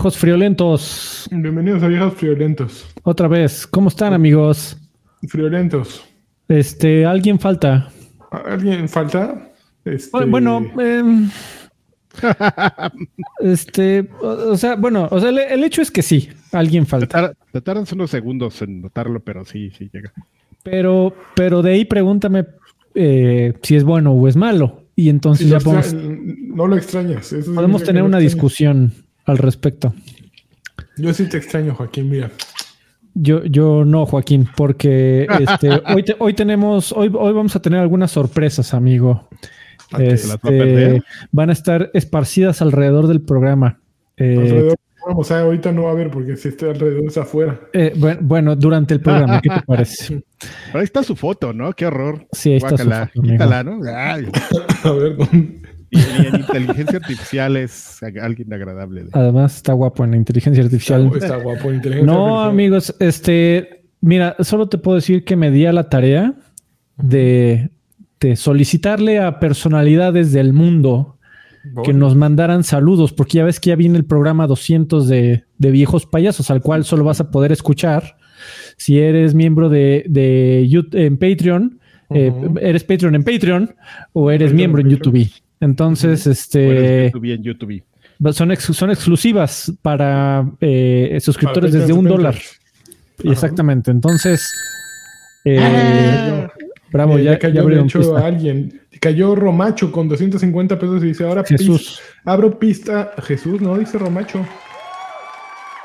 Viejos friolentos. Bienvenidos a Viejos Friolentos. Otra vez. ¿Cómo están, amigos? Friolentos. Este, alguien falta. ¿Alguien falta? Este... Bueno, eh, este, o, o, sea, bueno, o sea, el, el, hecho es que sí, alguien falta. Te, tardan unos segundos en notarlo, pero sí, sí llega. Pero, pero de ahí pregúntame eh, si es bueno o es malo. Y entonces Sí, ya podemos, No lo extrañas. eso podemos tener una discusión al respecto. Yo sí te extraño, Joaquín, mira. Yo, yo no, Joaquín, porque este, hoy, te- hoy tenemos, hoy, hoy vamos a tener algunas sorpresas, amigo. Ah, va a. Este, van a estar esparcidas alrededor del programa. Eh, vamos, o sea, ahorita no va a haber porque si está alrededor es afuera. eh, bueno, bueno, durante el programa, ¿qué te parece? Pero ahí está su foto, ¿no? Qué horror. Sí, ahí está su Guácala. foto. Quítala, ¿no? Ay, A ver, y, y en inteligencia artificial es alguien agradable. Además está guapo en la inteligencia artificial. está, está guapo, inteligencia No, artificial. amigos, este, mira, solo te puedo decir que me di a la tarea de, de solicitarle a personalidades del mundo que nos mandaran saludos, porque ya ves que ya viene el programa 200 de, de viejos payasos, al cual solo vas a poder escuchar si eres miembro de, de en Patreon, eh, eres Patreon en Patreon o eres Patreon miembro en Entonces, Bueno, es este, YouTube y en YouTube. son, ex- son exclusivas para eh, suscriptores Para desde un dólar. Ajá. Exactamente. Entonces, eh, Ah. bravo, Eh, ya, cayó, ya de abrieron hecho, pista. a alguien. Cayó Romacho con 250 pesos y dice, ahora Jesús. abro pista. Jesús, no, dice Romacho.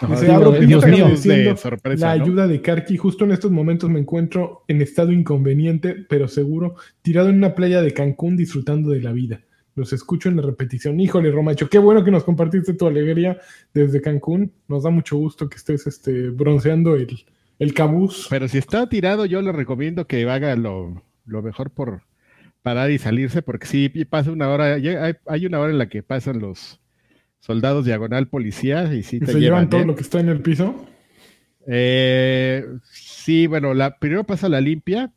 Dice, Digo, abro Dios pista mío. De sorpresa, la ¿no? ayuda de Karki. Justo en estos momentos me encuentro en estado inconveniente, pero seguro, tirado en una playa de Cancún disfrutando de la vida. Los escucho en la repetición. Híjole, Romacho, qué bueno que nos compartiste tu alegría desde Cancún. Nos da mucho gusto que estés este, bronceando el, el cabuz. Pero si está tirado, yo le recomiendo que haga lo, lo mejor por parar y salirse, porque sí pasa una hora, hay, hay una hora en la que pasan los soldados diagonal policía y sí Y te se llevan. llevan todo ¿eh? lo que está en el piso. Eh, sí, bueno, la, primero pasa la limpia.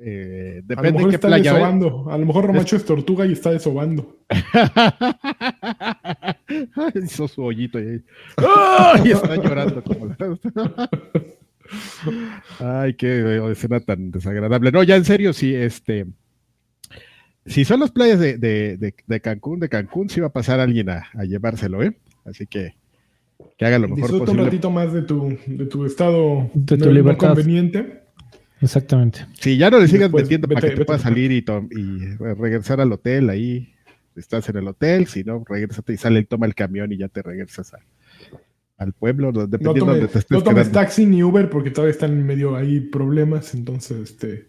Eh, A lo depende mejor de qué está playa. desobando. A lo mejor Romacho es tortuga y está desobando. Hizo su hoyito y, ahí- ¡Ay! está llorando como la- Ay, qué escena tan desagradable. No, ya en serio, sí, este. Si son las playas de, de- de- de Cancún, de Cancún, sí va a pasar alguien a, a llevárselo, ¿eh? Así que que haga lo mejor Disfruta un ratito más de tu, de tu estado De tu no- no libertad. conveniente. Exactamente. Sí, ya no le sigas Después, metiendo para vete- que te vete puedas salir y, y regresar al hotel ahí. Estás en el hotel, si no, regresate y sale, toma el camión y ya te regresas a- al pueblo, no- No dependiendo tomes, donde te estés no tomes quedando. taxi ni Uber porque todavía están en medio ahí problemas. Entonces, este.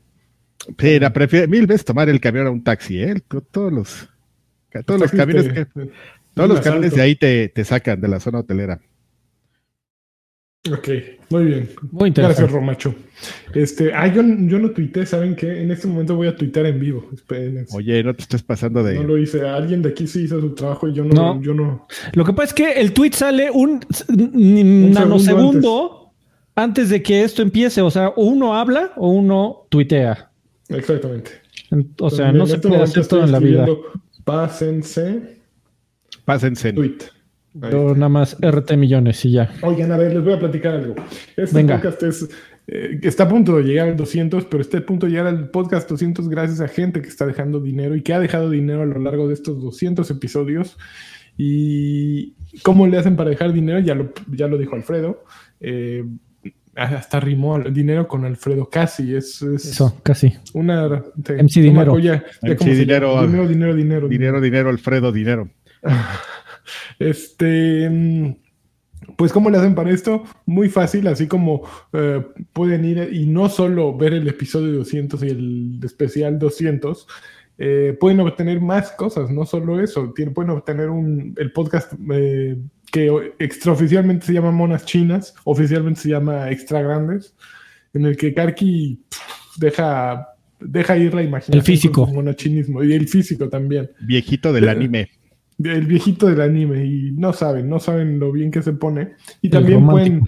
Sí, la prefiero mil veces tomar el camión a un taxi, ¿eh? To- Todos los, todos los camiones que, todos los camiones de ahí te, te sacan de la zona hotelera. Ok, muy bien. Muy Gracias, interesante. Romacho. Este, ah, yo, yo no tuité, ¿saben qué? En este momento voy a tuitar en vivo. Espérense. Oye, no te estés pasando de. No lo hice. Alguien de aquí sí hizo su trabajo y yo no. No. Yo no. Lo que pasa es que el tweet sale un, un nanosegundo antes. de que esto empiece. O sea, o uno habla o uno tuitea. Exactamente. En- O sea, no en se este puede hacer todo en la vida. Pásense. Pásense. Tweet. Yo nada más RT millones y ya. Oigan, a ver, les voy a platicar algo. Este Venga. podcast es, eh, está a punto de llegar al 200, pero está a punto de llegar al podcast 200 gracias a gente que está dejando dinero y que ha dejado dinero a lo largo de estos 200 episodios. Y cómo le hacen para dejar dinero, ya lo, ya lo dijo Alfredo. Eh, hasta rimó al- dinero con Alfredo casi. Es, es Eso, casi. una. te- MC Dinero. acuerdo ya- ya MC Dinero. Dinero, dinero, dinero. Dinero, dinero, Alfredo, dinero. Este, mm, pues ¿cómo le hacen para esto? Muy fácil, así como eh, pueden ir y no solo ver el episodio 200 y el especial 200, eh, pueden obtener más cosas, no solo eso, tienen, pueden obtener un, el podcast eh, que extraoficialmente se llama Monas Chinas, oficialmente se llama Extra Grandes, en el que Karki pff, deja, deja ir la imaginación. El físico. con su monachinismo y el físico también Viejito del anime. El viejito del anime y no saben, no saben lo bien que se pone. Y El también romántico. pueden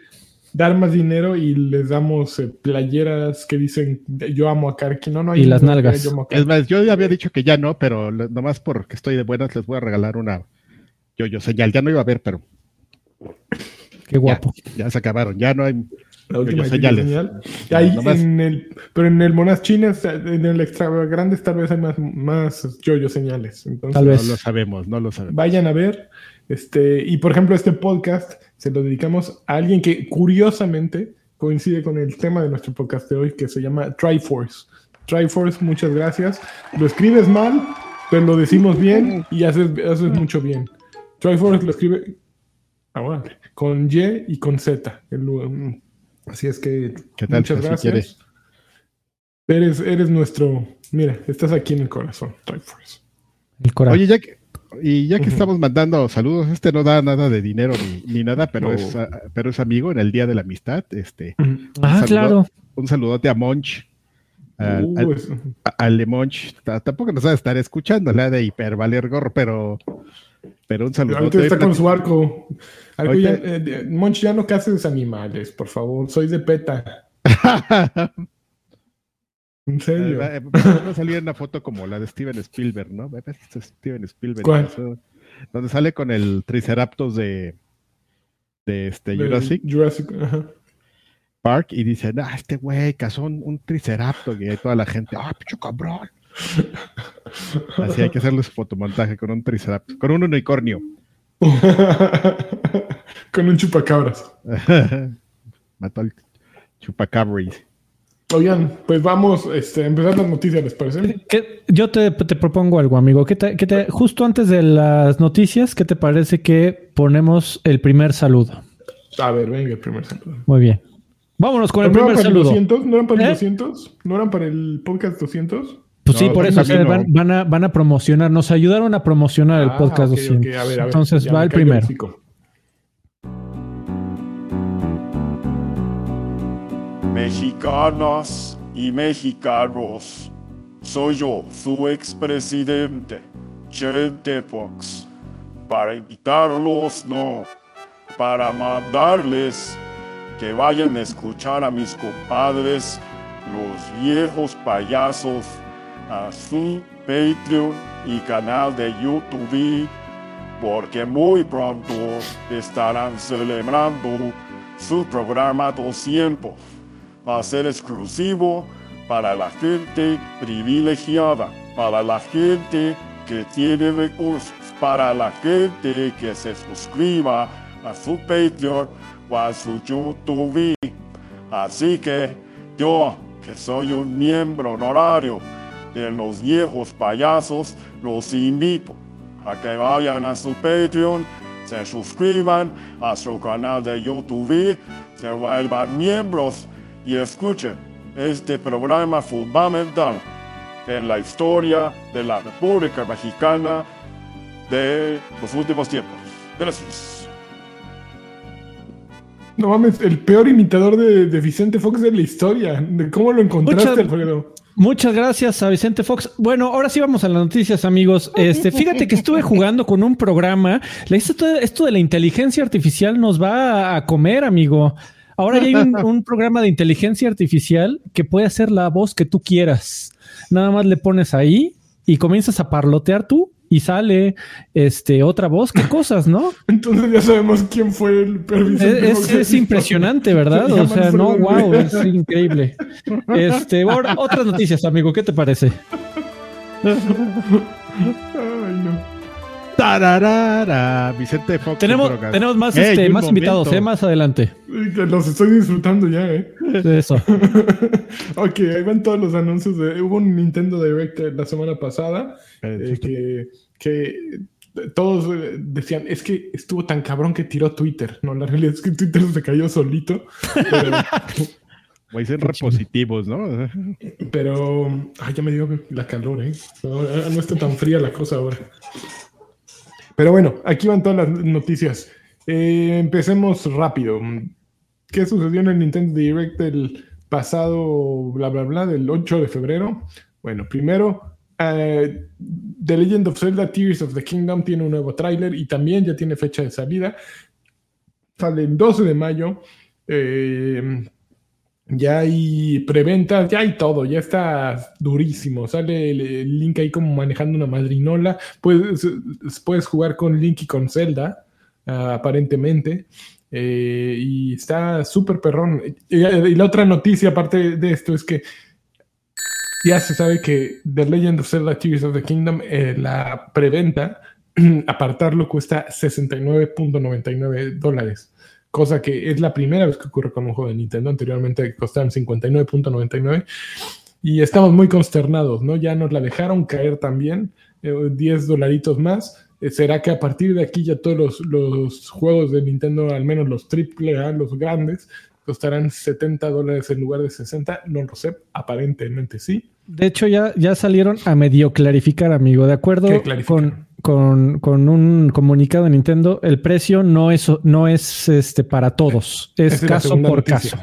dar más dinero y les damos eh, playeras que dicen yo amo a Karki. No, no hay Y las nalgas. yo amo a Karki. Es más, yo ya había dicho que ya no, pero le- nomás porque estoy de buenas les voy a regalar una yo, yo señal. Ya no iba a ver, pero Qué guapo. Ya, se acabaron, ya no hay La última señales. señal. Ahí en el, pero en el Monas Chinas, en el extra grandes tal vez hay más, más yoyo señales. Entonces, Tal vez. No lo sabemos, no lo sabemos. vayan a ver. Este, y por ejemplo, este podcast se lo dedicamos a alguien que curiosamente coincide con el tema de nuestro podcast de hoy, que se llama Triforce. Triforce, muchas gracias. Lo escribes mal, pero lo decimos bien y haces, haces mucho bien. Triforce lo escribe ah, bueno, con Y y con Z. El- mm, así es que ¿Qué tal? muchas gracias. Eres, eres nuestro. Mira, estás aquí en el corazón, Triforce. El corazón. Oye, ya que, y ya que estamos mandando saludos, este no da nada de dinero ni, ni nada, pero, No. es, ah, pero es amigo en el Día de la Amistad. Este, ah, saludo. claro. un saludote a Monch. Al, Uh, al- al de Monch. Ta- Tampoco nos va a estar escuchando la de Hipervaler Gorro, pero, pero un saludote. Ahorita está con su arco. Ahorita- ya, eh, Monch, ya no cases animales, por favor. Soy de PETA. En serio. Va a salir una foto como la de Steven Spielberg, ¿no? Este es Steven Spielberg. ¿Cuál? Donde sale con el Triceratops de, de este De Jurassic Jurassic, ajá. Park y dicen, ah, este güey cazó un, un Triceratops y ahí toda la gente, ah, picho cabrón. Así hay que hacerle su fotomontaje con un Triceratops, con un unicornio. Con un chupacabras. Mató al chupacabris. Oigan, pues vamos este, a empezar las noticias, ¿les parece? ¿Qué- Yo te, te propongo algo, amigo. ¿Qué te, qué te- justo antes de las noticias, ¿qué te parece que ponemos el primer saludo? A ver, venga, el primer saludo. Muy bien. Vámonos con el ¿No eran primer saludo. 200? ¿No eran para el ¿Eh? 200? ¿No eran para el podcast 200? Pues sí, por eso o sea, van, van a, van a promocionar, nos ayudaron a promocionar el Ah, podcast ok, 200. ok, a ver, a ver, Entonces va el primero. Mexicanas y mexicanos, soy yo, su expresidente, Chente Fox, para invitarlos, no, para mandarles que vayan a escuchar a mis compadres, los viejos payasos, a su Patreon y canal de YouTube, porque muy pronto estarán celebrando su programa 200. Va a ser exclusivo para la gente privilegiada, para la gente que tiene recursos, para la gente que se suscriba a su Patreon o a su YouTube. Así que yo, que soy un miembro honorario de los viejos payasos, los invito a que vayan a su Patreon, se suscriban a su canal de YouTube, se vuelvan miembros y escuchen este programa fundamental en la historia de la República Mexicana de los últimos tiempos. Gracias. No mames, el peor imitador de, de Vicente Fox de la historia. ¿De ¿Cómo lo encontraste, Alfredo? Muchas gracias a Vicente Fox. Bueno, ahora sí vamos a las noticias, amigos. Este, fíjate que estuve jugando con un programa. Le hice todo esto de la inteligencia artificial nos va a comer, amigo. Ahora ya hay un, un programa de inteligencia artificial que puede hacer la voz que tú quieras. Nada más le pones ahí y comienzas a parlotear tú y sale este otra voz. Qué cosas, ¿no? Entonces ya sabemos quién fue el peor Es, impresionante, ¿verdad? Se O sea, no, wow, es increíble. Este, ahora, otras noticias, amigo, ¿qué te parece? Ay, no. Tararara, Vicente Fox. Tenemos, tenemos más, este, más invitados. ¿eh? Más adelante. Los estoy disfrutando ya, ¿eh? De eso. ok, ahí van todos los anuncios. De, hubo un Nintendo Direct la semana pasada Eh, eh, que, que todos eh, decían, es que estuvo tan cabrón que tiró Twitter. No, la realidad es que Twitter se cayó solito. Pero, Voy a ser repositivos, ¿no? pero ay, ya me dio la calor, ¿eh? No, no está tan fría la cosa ahora. Pero bueno, aquí van todas las noticias. Eh, empecemos rápido. ¿Qué sucedió en el Nintendo Direct del pasado, bla, bla, bla, del 8 de febrero? Bueno, primero, eh, The Legend of Zelda Tears of the Kingdom tiene un nuevo tráiler y también ya tiene fecha de salida. Sale el 12 de mayo. Eh, ya hay preventa, ya hay todo, ya está durísimo. Sale el, Link ahí como manejando una madrinola. Puedes, puedes jugar con Link y con Zelda. aparentemente. Eh, y está súper perrón. Y, y la otra noticia, aparte de esto, es que ya se sabe que The Legend of Zelda Tears of the Kingdom, eh, la preventa, apartarlo cuesta 69.99 dólares. Cosa que es la primera vez que ocurre con un juego de Nintendo. Anteriormente costaban 59.99. Y estamos muy consternados, ¿no? Ya nos la dejaron caer también. 10 dolaritos más. Eh, ¿Será que a partir de aquí ya todos los, los juegos de Nintendo, al menos los AAA, los grandes, costarán 70 dólares en lugar de 60? No lo sé, aparentemente sí. De hecho, ya, ya salieron a medio clarificar, amigo. De acuerdo con, con, con, un comunicado de Nintendo, el precio no es, no es este para todos, es caso por caso.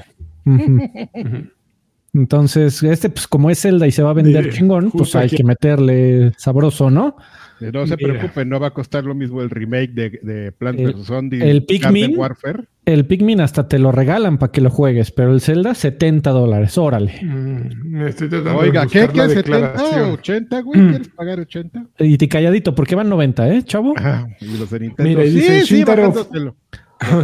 Entonces, este, pues como es Zelda y se va a vender chingón, pues hay que meterle sabroso, ¿no? No se preocupen, no va a costar lo mismo el remake de, de Plants el, vs. Zombies el Pikmin, Warfare. El Pikmin hasta te lo regalan para que lo juegues, pero el Zelda 70 dólares, órale. Mm, Oiga, ¿qué? ¿Qué? ¿70? ¿80, güey? Mm. ¿Quieres pagar 80? Y te calladito, porque van 90, ¿eh, chavo? Ajá, y los de Nintendo. Mira, y dice sí, Shintaro, sí,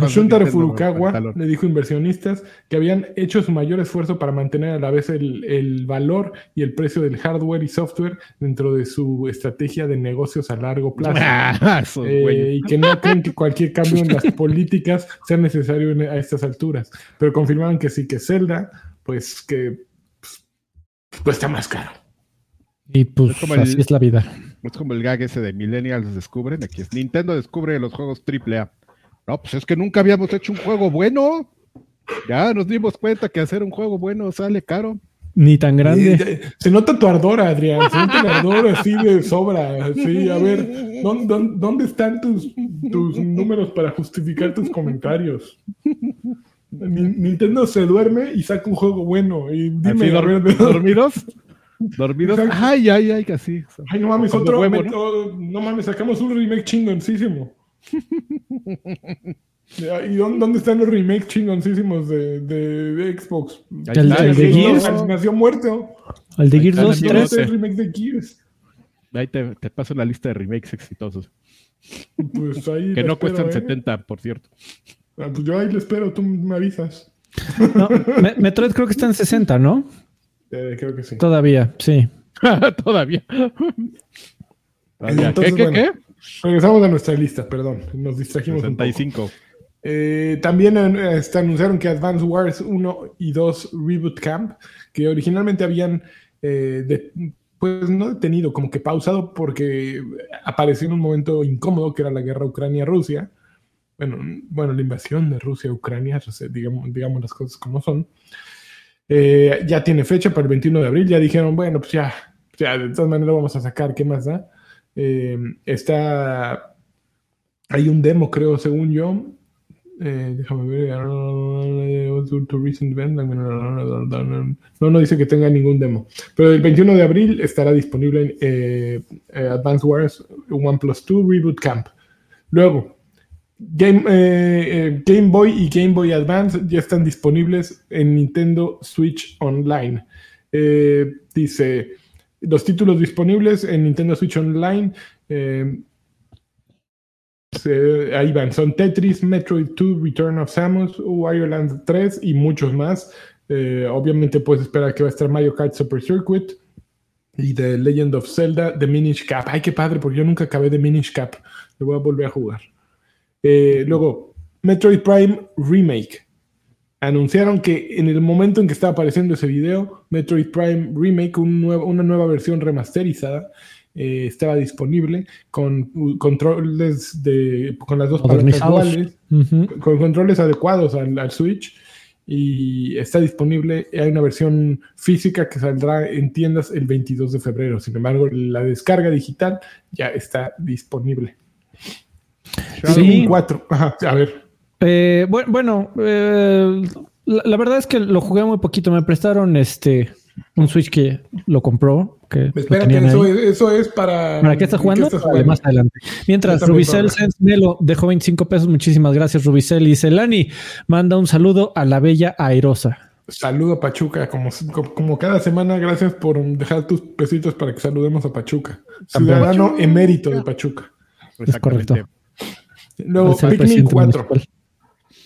Shuntaro Furukawa le dijo a inversionistas que habían hecho su mayor esfuerzo para mantener a la vez el, el, valor y el precio del hardware y software dentro de su estrategia de negocios a largo plazo. Ah, eh, y que no creen que cualquier cambio en las políticas sea necesario en, a estas alturas. Pero confirmaron que sí, que Zelda, pues que pues, cuesta más caro. Y pues es como así el, es la vida. Es como el gag ese de Millennials descubren. Aquí es Nintendo descubre los juegos AAA. No, pues es que nunca habíamos hecho un juego bueno. Ya nos dimos cuenta que hacer un juego bueno sale caro. Ni tan grande. Se nota tu ardor, Adrián. Se nota el ardor así de sobra. Sí, a ver, ¿dónde, dónde están tus, tus, números para justificar tus comentarios? Nintendo se duerme y saca un juego bueno. Y dime, ¿Así, ver, ¿Dormidos? ¿Dormidos? Ay, ay, ay, casi. Ay, no mames, otro. Huevo, ¿no? no mames, sacamos un remake chingoncísimo. ¿Y dónde están los remakes chingoncísimos de, de, de Xbox? El, el, el de Gears. Nació muerto. El de Gears 2 y 3. El remake de Gears. Ahí te, te, paso la lista de remakes exitosos. Pues ahí que no espero, cuestan ¿eh? 70, por cierto. Ah, pues yo ahí le espero, tú me avisas. No, Metroid creo que está en 60, ¿no? Eh, creo que sí. Todavía, sí. Todavía. Entonces, ¿Qué, qué, bueno, qué? Regresamos a nuestra lista, perdón, nos distrajimos 65. un poco. Eh, también eh, este, anunciaron que Advance Wars 1 y 2 Reboot Camp, que originalmente habían, eh, de, pues no detenido, como que pausado porque apareció en un momento incómodo que era la guerra Ucrania-Rusia. Bueno, bueno, la invasión de Rusia a Ucrania, digamos, digamos las cosas como son. Eh, ya tiene fecha para el 21 de abril, ya dijeron, bueno, pues ya, ya de todas maneras vamos a sacar, ¿qué más da? Eh, está. Hay un demo, creo, según yo. Eh, déjame ver. No, no dice que tenga ningún demo. Pero el 21 de abril estará disponible en eh, Advance Wars OnePlus 2 Reboot Camp. Luego, eh, Game Boy y Game Boy Advance ya están disponibles en Nintendo Switch Online. dice los títulos disponibles en Nintendo Switch Online. Eh, se, ahí van, son Tetris, Metroid 2, Return of Samus, Wario Land 3 y muchos más. Eh, obviamente puedes esperar que va a estar Mario Kart Super Circuit y The Legend of Zelda, The Minish Cap. Ay, qué padre, porque yo nunca acabé de Minish Cap. Lo voy a volver a jugar. Eh, luego, Metroid Prime Remake anunciaron que en el momento en que estaba apareciendo ese video, Metroid Prime Remake, un nuevo, una nueva versión remasterizada, eh, estaba disponible con uh, controles de con las dos palancas duales, uh -huh. con controles adecuados al, al, Switch y está disponible. Hay una versión física que saldrá en tiendas el 22 de febrero. Sin embargo, la descarga digital ya está disponible. Sí. 4. Ajá, a ver. Eh, bueno, eh, la, la, verdad es que lo jugué muy poquito. Me prestaron este un Switch que lo compró. Que Espérate, eso es, eso es, para. ¿Para qué estás jugando? ¿Qué estás jugando? Más adelante. Mientras Rubicel Melo dejó 25 pesos. Muchísimas gracias, Rubicel. Y Celani manda un saludo a la bella Airosa. Saludo a Pachuca, como, como cada semana, gracias por dejar tus pesitos para que saludemos a Pachuca. Ciudadano emérito de Pachuca. Es correcto. Luego, Pikmin presidente 4. municipal.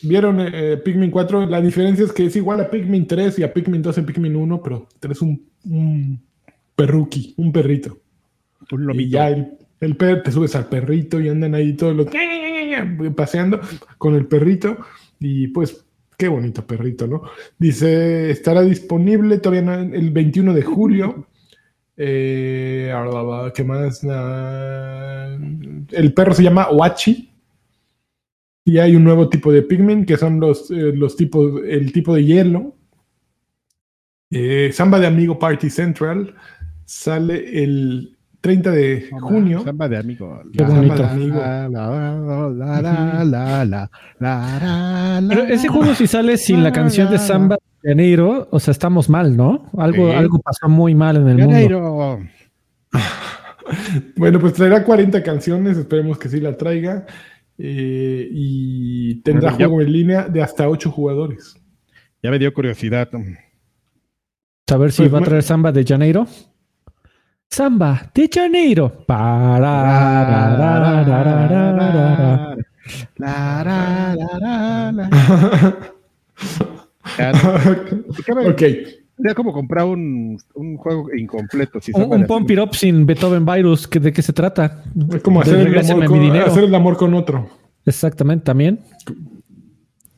¿Vieron eh, Pikmin 4? La diferencia es que es igual a Pikmin 3 y a Pikmin 2 en Pikmin 1, pero tenés un, un perruqui, un perrito. Un Y lomito. ya el, el per- te subes al perrito y andan ahí todos los paseando con el perrito. Y pues, qué bonito perrito, ¿no? Dice, estará disponible todavía no- el 21 de julio. Eh, ¿Qué más? Ah, el perro se llama Wachi. Y hay un nuevo tipo de pigment que son los, eh, los tipos, el tipo de hielo. Eh, Samba de Amigo Party Central sale el 30 de Hola, junio. Samba de Amigo. Qué bonito. ese juego si sale sin la canción de Samba de Janeiro, o sea, estamos mal, ¿no? Algo, algo pasó muy mal en el mundo. bueno, pues traerá 40 canciones, esperemos que sí la traiga eh, y tendrá Bueno, ya- juego en línea de hasta 8 jugadores. Ya me dio curiosidad. Saber si Pues va a traer Samba de Janeiro. Samba de Janeiro. Pararararararara. La, la, la, la, la. Ya, ¿por qué me- ok, Sería como comprar un, un juego incompleto. Si Un, un de Pump It Up sin Beethoven Virus. ¿que- ¿De qué se trata? es como hacer el, amor mi con, dinero. hacer el amor con otro. Exactamente, también.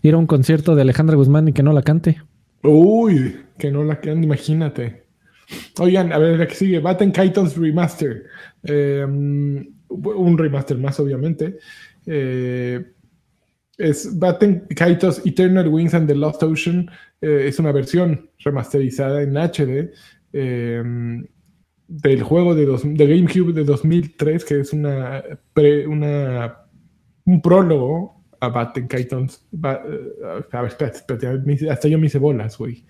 Ir a un concierto de Alejandra Guzmán y que no la cante. Uy, que no la quedan, imagínate. Oigan, a ver, la que sigue, Batten Kaitos Remaster. Eh, un remaster más, obviamente. Eh, es Batten Kaitos Eternal Wings and the Lost Ocean. Eh, es una versión remasterizada en HD eh, del juego de, dos- GameCube de 2003, que es una, pre- una un prólogo a Batten Kaitos. Ba- eh, hasta yo me hice bolas, güey.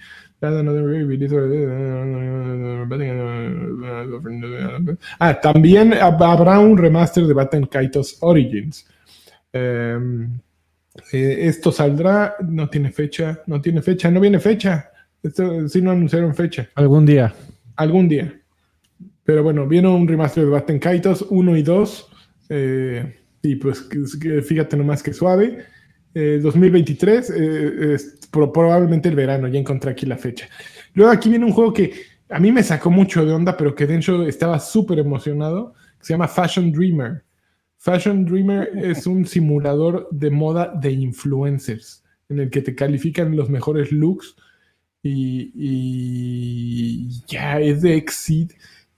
Ah, también hab- habrá un remaster de Batten Kaitos Origins. Eh, eh, esto saldrá, no tiene fecha, no tiene fecha, no viene fecha. Esto sí no anunciaron fecha. Algún día. Algún día. Pero bueno, viene un remaster de Batten Kaitos 1 y 2. eh, y pues fíjate nomás que suave. Eh, 2023, eh, es pro- probablemente el verano, ya encontré aquí la fecha. Luego aquí viene un juego que a mí me sacó mucho de onda, pero que Densho estaba súper emocionado, que se llama Fashion Dreamer. Fashion Dreamer es un simulador de moda de influencers, en el que te califican los mejores looks y, y ya es de Exceed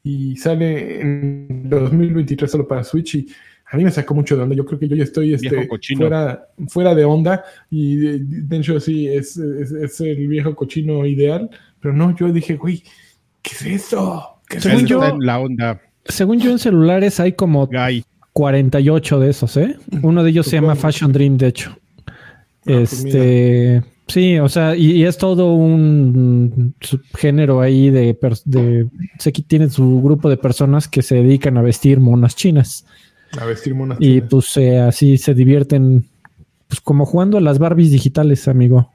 y sale en 2023 solo para Switch y a mí me sacó mucho de onda. Yo creo que yo ya estoy este, fuera, fuera de onda y de hecho sí es, es, es el viejo cochino ideal, pero no, yo dije, güey, ¿qué es eso? ¿Qué es Según yo- la onda. Según yo en celulares hay como Guy. 48 de esos, ¿eh? Uno de ellos se llama. Fashion Dream, de hecho. pues este, sí, o sea, y, y es todo un subgénero ahí de, de sé que tiene su grupo de personas que se dedican a vestir monas chinas A vestir monas y chinas. pues eh, así se divierten, pues como jugando a las Barbies digitales, amigo.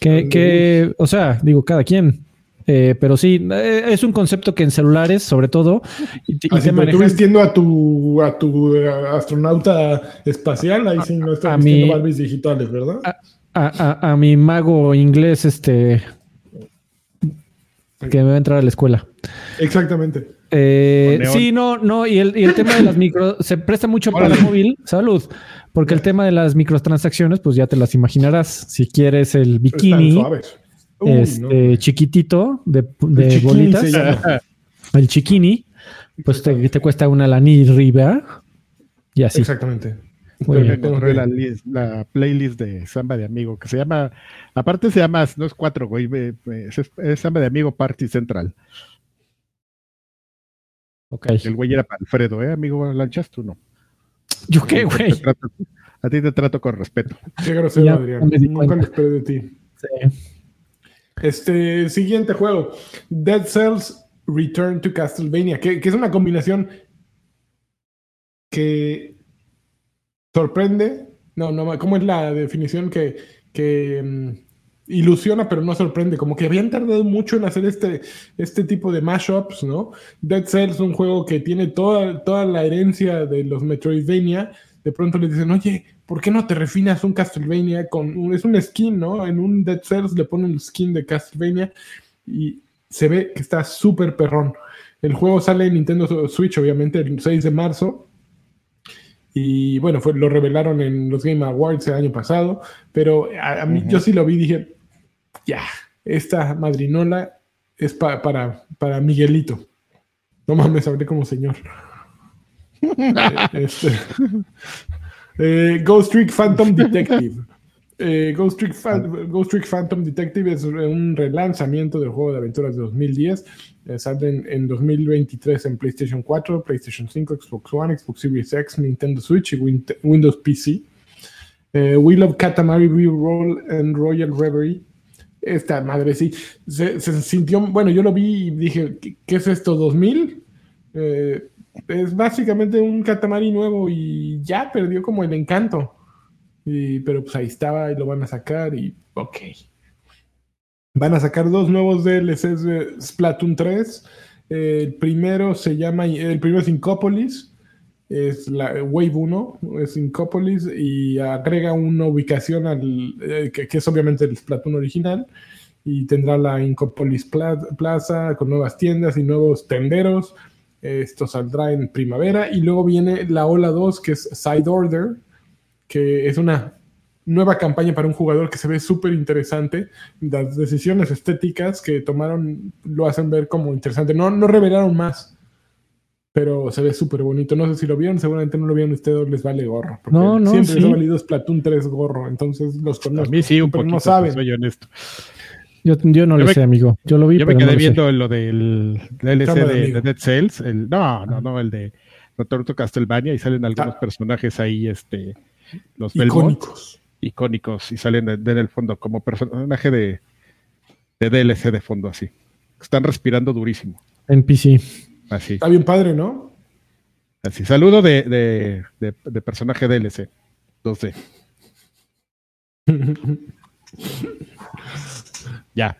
Que, que o sea, digo, cada quien. Eh, pero sí, eh, es un concepto que en celulares, sobre todo, y, te- y Así, pero tú manejan- vistiendo a tu, a tu eh, astronauta espacial, ahí sí no estás a vistiendo Barbies digitales, ¿verdad? a, a- a mi mago inglés, este, que me va a entrar a la escuela. Exactamente. Eh, sí, no, no, y el, y el tema de las micro se presta mucho para Órale. móvil, salud, porque el tema de las microtransacciones, pues ya te las imaginarás. Si quieres el Están bikini, suaves. Uy, este no. chiquitito de, de El chiquini bolitas, el chiquini, pues te, te cuesta una lanirriba y así. Exactamente. Muy Yo bien. encontré la, la playlist de Samba de Amigo, que se llama, aparte se llama, no es cuatro, güey, ve- es, es Samba de Amigo Party Central. Ok. El güey era para Alfredo, ¿eh, amigo Lanchas? Tú no. ¿Yo qué, güey? a ti te trato con respeto. Qué grosero, Adrián. Nunca esperé de ti. Este siguiente juego, Dead Cells Return to Castlevania, que, que es una combinación que sorprende. No, no, ¿cómo es la definición que, que mm, ilusiona pero no sorprende? Como que habían tardado mucho en hacer este, este tipo de mashups, ¿no? Dead Cells un juego que tiene toda, toda la herencia de los Metroidvania, de pronto le dicen, oye, ¿por qué no te refinas un Castlevania con un, es un skin, ¿no? En un Dead Cells le ponen el skin de Castlevania y se ve que está súper perrón. El juego sale en Nintendo Switch, obviamente, el 6 de marzo. Y bueno, fue, lo revelaron en los Game Awards el año pasado. Pero a, mí, yo sí lo vi y dije, ya, esta madrinola es para, para Miguelito. No mames, hablé como señor. este, eh, Ghost Trick Phantom Detective. Eh, Ghost, Trick Phantom Detective es un relanzamiento del juego de aventuras de 2010. Eh, sale en, 2023 en PlayStation 4, PlayStation 5, Xbox One, Xbox Series X, Nintendo Switch y Windows PC. Eh, Wheel of Katamari Roll and Royal Reverie. Esta madre sí. Se, sintió. Bueno, yo lo vi y dije, ¿qué, es esto? ¿2000? Es básicamente un Katamari nuevo y ya perdió como el encanto pero pues ahí estaba y lo van a sacar y ok. Van a sacar dos nuevos DLCs de Splatoon 3. el primero se llama, el primero es Incopolis, es la Wave 1, es Incopolis y agrega una ubicación al, eh, que, es obviamente el Splatoon original y tendrá la Incopolis Plaza con nuevas tiendas y nuevos tenderos. Esto saldrá en primavera y luego viene la Ola 2 que es Side Order, que es una nueva campaña para un jugador que se ve súper interesante. Las decisiones estéticas que tomaron lo hacen ver como interesante. No, no revelaron más, pero se ve súper bonito. No sé si lo vieron, seguramente no lo vieron ustedes, les vale gorro. No, no, siempre les ha valido Splatoon 3 gorro, entonces los conozco. A mí sí, un poquito, no saben. Soy honesto. Yo, yo no lo sé, amigo. Yo lo vi, Yo me quedé viendo lo del DLC de, Dead Cells. El, no, no, no, el de Roberto Castlevania y salen algunos ah. personajes ahí, este los icónicos. icónicos y salen en el fondo como personaje de, de DLC de fondo así. Están respirando durísimo. En PC. Así. Está bien padre, ¿no? Así. Saludo de, de, personaje DLC 2D. ya.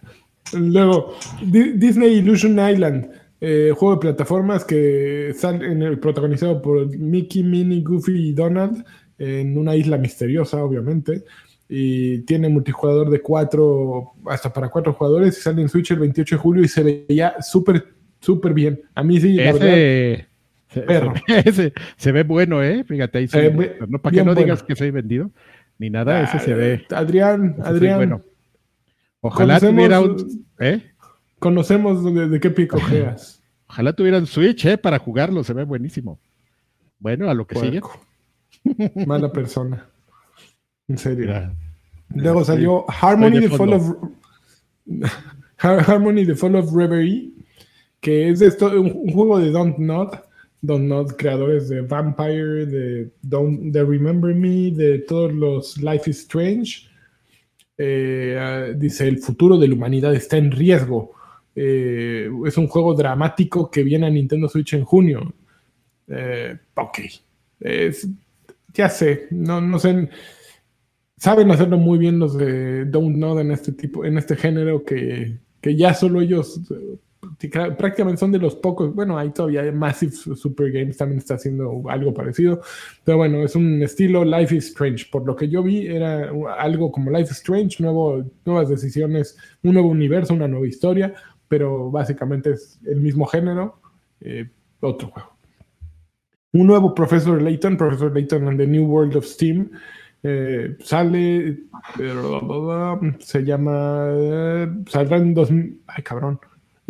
Luego, Disney Illusion Island, eh, juego de plataformas que sale en el, protagonizado por Mickey, Minnie, Goofy y Donald en una isla misteriosa, obviamente. Y tiene multijugador de cuatro, hasta para cuatro jugadores. Y sale en Switch el 28 de julio y se veía súper, súper bien. A mí sí, la verdad. Perro. Se, se, ve bueno, ¿eh? Fíjate ahí. no, para que no digas que soy vendido, ni nada, ese se ve. Adrián, Adrián. Bueno. Ojalá tuviera un. ¿eh? Conocemos de, qué pico juegas. Ojalá tuvieran Switch, ¿eh? Para jugarlo, se ve buenísimo. Bueno, a lo que sigue. Mala persona. En serio. Luego salió Harmony the Fall of Harmony the Fall of Reverie, que es esto, un, juego de Don't Not. Don't Not, creadores de Vampire, de Don't de Remember Me, de todos los Life is Strange. Eh, ah, dice: El futuro de la humanidad está en riesgo. Eh, es un juego dramático que viene a Nintendo Switch en junio. Eh, ok. Ya sé, no, no sé. Saben hacerlo muy bien los de Don't Know en este tipo, en este género que, ya solo ellos prácticamente son de los pocos. Bueno, hay todavía Massive Super Games también está haciendo algo parecido. Pero bueno, es un estilo Life is Strange. Por lo que yo vi, era algo como Life is Strange, nuevo, nuevas decisiones, un nuevo universo, una nueva historia. Pero básicamente es el mismo género, eh, otro juego un nuevo Professor Layton, Professor Layton and the New World of Steam. Eh, sale, se llama, eh, saldrá en 2000, ay cabrón,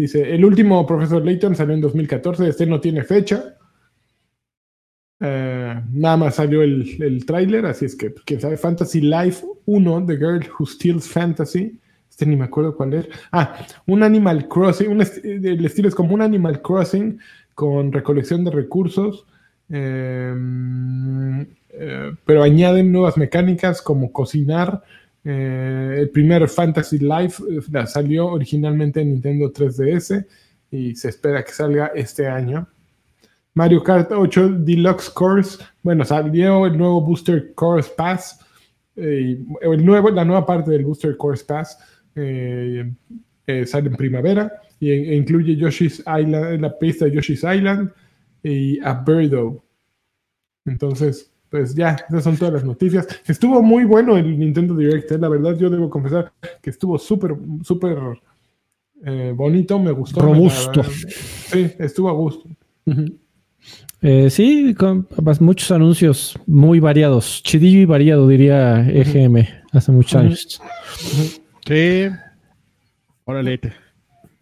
dice, el último Professor Layton salió en 2014, este no tiene fecha, eh, nada más salió el, el tráiler, así es que, pues, quién sabe, Fantasy Life 1, The Girl Who Steals Fantasy, este ni me acuerdo cuál es, ah, un Animal Crossing, el estilo es como un Animal Crossing con recolección de recursos, Em, eh, pero añaden nuevas mecánicas como cocinar. Eh, el primer Fantasy Life eh, salió originalmente en Nintendo 3DS y se espera que salga este año. Mario Kart 8 Deluxe Course, bueno, salió el nuevo Booster Course Pass, el nuevo, la nueva parte del Booster Course Pass sale en primavera y, e incluye Yoshi's Island, la pista de Yoshi's Island, y a Birdo. Entonces, pues ya, esas son todas las noticias. Estuvo muy bueno el Nintendo Direct, ¿eh? la verdad yo debo confesar que estuvo súper, súper eh, bonito, me gustó. Robusto. sí, estuvo a gusto. Eh, sí, con muchos anuncios muy variados. Chidillo y variado, diría EGM hace muchos años. Sí. Órale.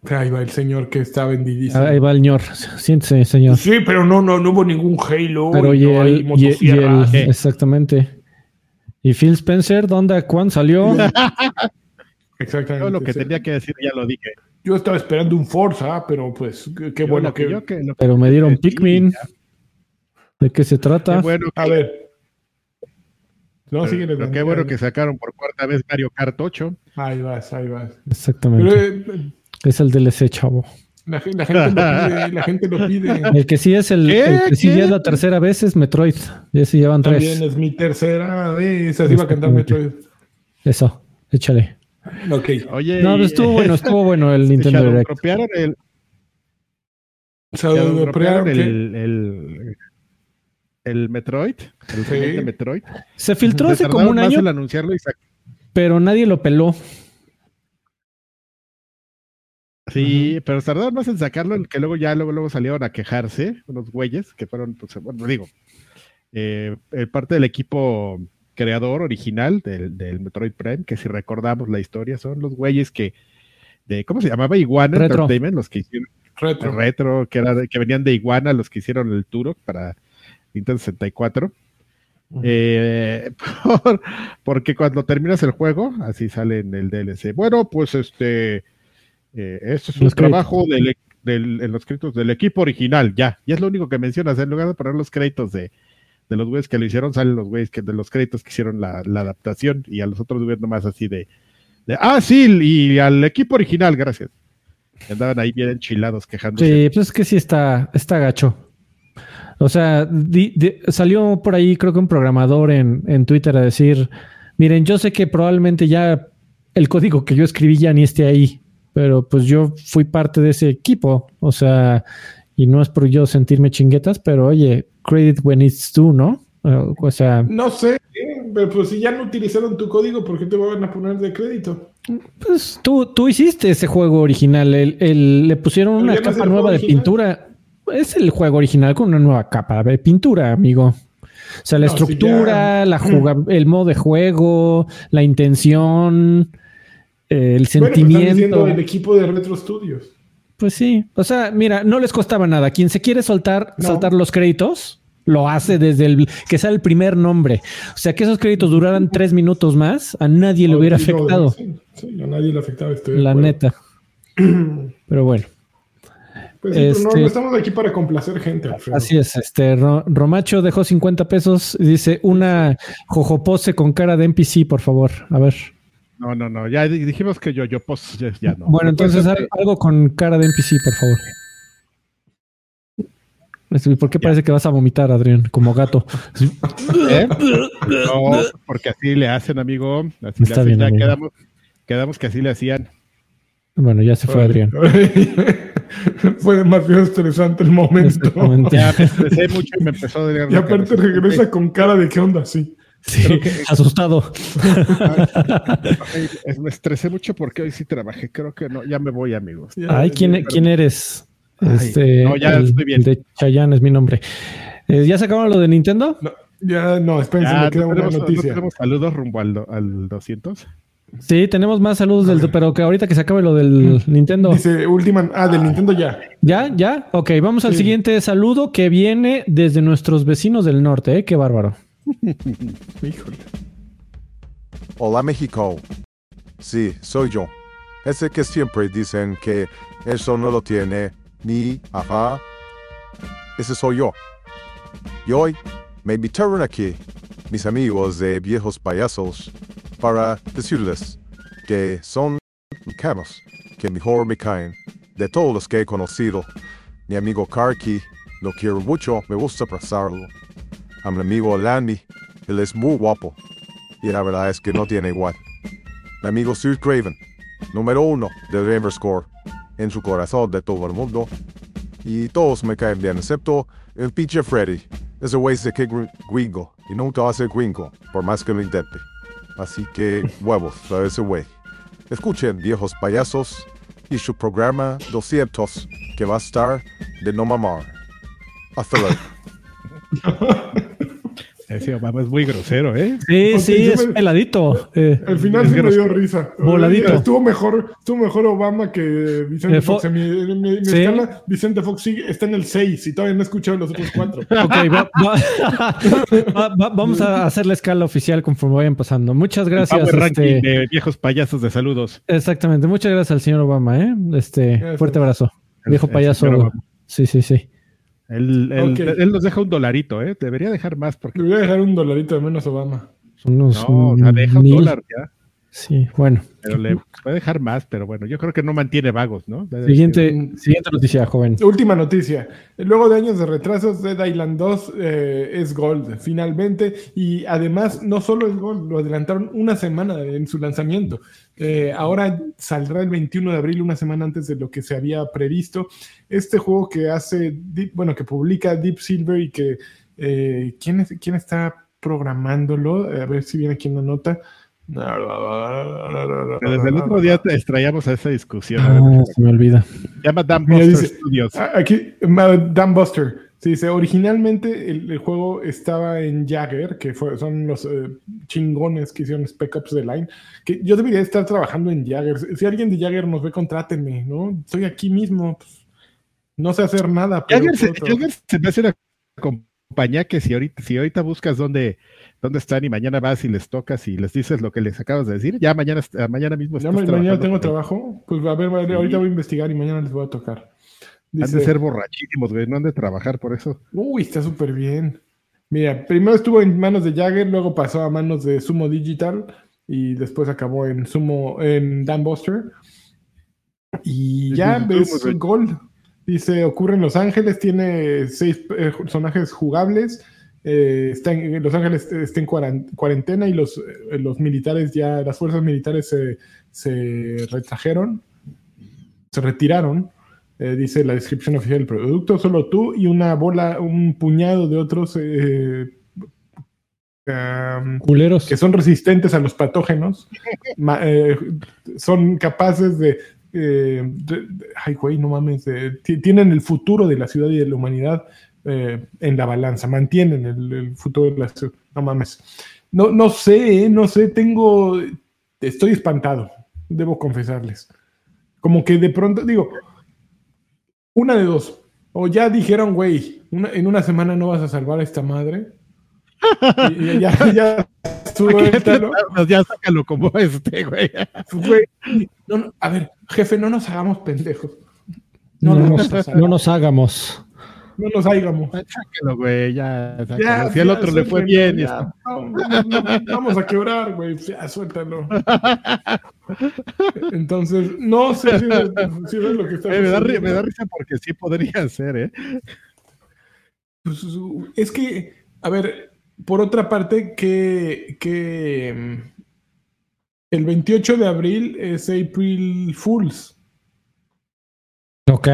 Ahí va el señor que está vendidísimo. Ahí va el señor. Siéntese, señor. Sí, pero no, no, no hubo ningún Halo. Pero y, no hay el, y, y exactamente. ¿Y Phil Spencer? ¿Dónde? ¿Cuándo salió? Exactamente. Yo lo que sí. tenía que decir ya lo dije. Yo estaba esperando un Forza, pero pues qué, qué Yo bueno que... Pero me dieron Pikmin. ya. ¿De qué se Qué trata? bueno que, A ver. No, sigue pero qué bueno que sacaron por cuarta vez Mario Kart 8. Ahí vas, ahí vas. Pero Exactamente. eh, Es el DLC, chavo. la, gen- la gente lo pide, la gente lo pide. El que sí es el, que sí ya es la tercera vez es Metroid. Ya se llevan También tres. es mi tercera vez, así va a cantar. Metroid. Eso, échale. Ok. Oye, No, pues estuvo bueno, estuvo bueno el Nintendo Shadow Direct. el, el, el, el Metroid, el Sí. Metroid. Se filtró hace como un más año, anunciarlo y pero nadie lo peló. Sí, pero tardaron más en sacarlo en que luego ya luego, luego salieron a quejarse unos güeyes que fueron, pues, bueno, digo, eh, eh, parte del equipo creador original del, del Metroid Prime, que si recordamos la historia, son los güeyes que, de, ¿cómo se llamaba? Iguana Retro. Entertainment, los que hicieron Retro. retro, que, era de- que venían de Iguana, los que hicieron el Turok para Nintendo 64. Eh, por- porque cuando terminas el juego, así sale en el DLC. Bueno, pues este, eh, este es un Los trabajo del, del- en los créditos del equipo original, ya. Y es lo único que mencionas, en lugar de poner los créditos de, de los güeyes que lo hicieron, salen los güeyes que de los créditos que hicieron la, la adaptación y a los otros güeyes nomás así de, de, ah, sí, y al equipo original, gracias. Andaban ahí bien enchilados quejándose. Sí, pues es que sí está, está gacho. O sea, di- di- salió por ahí, creo que un programador en, en Twitter a decir: Miren, yo sé que probablemente ya el código que yo escribí ya ni esté ahí, pero pues yo fui parte de ese equipo. O sea, y no es por yo sentirme chinguetas, pero oye, credit when it's due, ¿no? Eh, O sea, No sé, ¿eh? pero pues si ya no utilizaron tu código, ¿por qué te van a poner de crédito? pues tú, tú hiciste ese juego original. El, el- le pusieron una capa nueva de pintura. Es el juego original con una nueva capa de pintura, amigo. O sea, la No, si estructura, ya- la juga- el modo de juego, la intención, eh, el Bueno, pues sentimiento. diciendo el equipo de Retro Studios. Pues sí. O sea, mira, no les costaba nada. Quien se quiere soltar, No. saltar los créditos, lo hace desde el que sea el primer nombre. O sea, que esos créditos duraran tres minutos más, a nadie le hubiera afectado. Sí, sí, a nadie le afectaba. Estoy La acuerdo. neta. Pero bueno. Pues sí, pero no, Este- no estamos aquí para complacer gente, Alfredo. Así es, este Ro- Romacho dejó 50 pesos y dice una jojopose con cara de NPC, por favor. A ver. No, no, no. Ya di- dijimos que yo, yo, pues, ya, ya no. bueno, entonces al- algo con cara de NPC, por favor. Este, ¿Por qué parece que vas a vomitar, Adrián? Como gato. ¿Eh? No, porque así le hacen, amigo. Así le Está hacen. bien, ya amigo. quedamos, quedamos que así le hacían. Bueno, ya se fue Adrián. Fue demasiado estresante el momento. Ya me estresé mucho y me empezó a doler Y aparte regresa con cara de qué onda, sí. Sí, asustado. Ay, Me estresé mucho porque hoy sí trabajé. Creo que no. Ya me voy, amigos. Ya, Ay, ¿quién, quién eres? Ay, Este, no, ya el- estoy bien. el de Chayanne es mi nombre. Eh, ¿Ya sacaron lo de Nintendo? No, ya, no, espérense, Ya, me queda ¿no una tenemos, no noticia. tenemos saludos rumbo al, do- al 200. Sí, tenemos más saludos del, pero que ahorita que se acabe lo del Nintendo. Dice última, ah, del Nintendo ya. ¿Ya? ¿Ya? Ok, vamos al Sí. siguiente saludo que viene desde nuestros vecinos del norte, ¿eh? Qué bárbaro. Hola México. Sí, soy yo. Ese que siempre dicen que eso no lo tiene ni ajá. Ese soy yo. Y hoy me invitaron aquí mis amigos de viejos payasos para decirles que son mexicanos que mejor me caen de todos los que he conocido. Mi amigo Karki lo quiero mucho, me gusta abrazarlo. A mi amigo Landy, él es muy guapo y la verdad es que no tiene igual. Mi amigo Sir Craven, número uno del Raver Score, en su corazón de todo el mundo. Y todos me caen bien, excepto el pinche Freddy. Ese güey se que gr- gringo y nunca ser gringo, por más que lo intente. Así que huevos a ese güey. Escuchen, viejos payasos, y su programa 200, que va a estar de no mamar. Hasta luego. Ese Obama es muy grosero, ¿eh? Sí, sí, es me- peladito. Eh, Al final sí me dio risa. Voladito. Estuvo mejor, estuvo mejor Obama que Vicente Eh, Fo- Fox. En mi, en mi- mi Sí. escala, Vicente Fox sí está en el 6 y todavía no he escuchado los otros cuatro. ok, va- va- va- va- vamos a hacer la escala oficial conforme vayan pasando. Muchas gracias. Power este, de viejos payasos de saludos. exactamente, muchas gracias al señor Obama, ¿eh? Este, fuerte abrazo. El- Viejo payaso. Sí, sí, sí. Él, él- Ok. él nos deja un dolarito, ¿eh? Debería dejar más porque. Le voy a dejar un dolarito de menos Obama. Son unos No, ya deja un mil. dólar ya. Sí, bueno. Pero le puede dejar más, pero bueno, yo creo que no mantiene vagos, ¿no? Debe Siguiente, siguiente noticia, joven. Última noticia. Luego de años de retrasos, Dead Island 2 eh, es Gold, finalmente. Y además, no solo es Gold, lo adelantaron una semana en su lanzamiento. Eh, ahora saldrá el 21 de abril, una semana antes de lo que se había previsto. Este juego que hace, Deep- bueno, que publica Deep Silver y que. eh, ¿quién, es- ¿Quién está programándolo? A ver si viene aquí en la nota. Pero Desde el otro día te extraíamos a esa discusión. Ah, se me olvida. se llama Dan Mira, Buster dice- Studios. Ah, Aquí, Buster. Sí, dice, originalmente el, el juego estaba en Jagger, que fue- son los eh, chingones que hicieron Spec Ops The Line, que yo debería estar trabajando en Jagger. Si si alguien de Jagger nos ve, contrátenme, ¿no? Estoy aquí mismo, pues, no sé hacer nada. Jagger se. Jagger se me hace una compañía que si ahorita, si ahorita buscas dónde, dónde están y mañana vas y les tocas y les dices lo que les acabas de decir, ya mañana, mañana mismo Ya estás ma- mañana tengo trabajo, pues a ver, ahorita voy a investigar y mañana les voy a tocar. Han de Dice, ser borrachísimos, güey, no han de trabajar por eso. Uy, está súper bien. Mira, primero estuvo en manos de Jagger, luego pasó a manos de Sumo Digital y después acabó en Sumo, en Dan Buster. Y ya ves güey. Dice, ocurre en Los Ángeles, tiene seis eh, personajes jugables. eh, está en, Los Ángeles eh, está en cuarentena y los, eh, los militares ya, las fuerzas militares se, se retrajeron, se retiraron. Eh, dice la descripción oficial del producto, solo tú y una bola, un puñado de otros eh, am, Culeros. que son resistentes a los patógenos, ma- eh, son capaces de, eh, de- de- ay güey, no mames, ti- tienen el futuro de la ciudad y de la humanidad eh, en la balanza, mantienen el, el futuro de la ciudad, no mames. No, no sé, eh, no sé, tengo, estoy espantado, debo confesarles. Como que de pronto, digo, una de dos, o ya dijeron, güey, una- en una semana no vas a salvar a esta madre. Y, y ya, ya, suéltalo. Ya sácalo como este, güey. Güey, no, no, a ver, jefe, no nos hagamos pendejos. No, No, no, nos, nos, no nos hagamos. no nos hagamos. Sácalo, güey, ya. sácalo. Ya, si al otro le fue bien. y ya. está- No, no, no, vamos a quebrar, güey. Ya, suéltalo. Entonces, no sé si ves, si ves lo que está Eh, me, da, me da risa porque sí podría ser, ¿eh? Pues, es que, a ver, por otra parte, que, que mm, el 28 de abril es April Fools. Ok.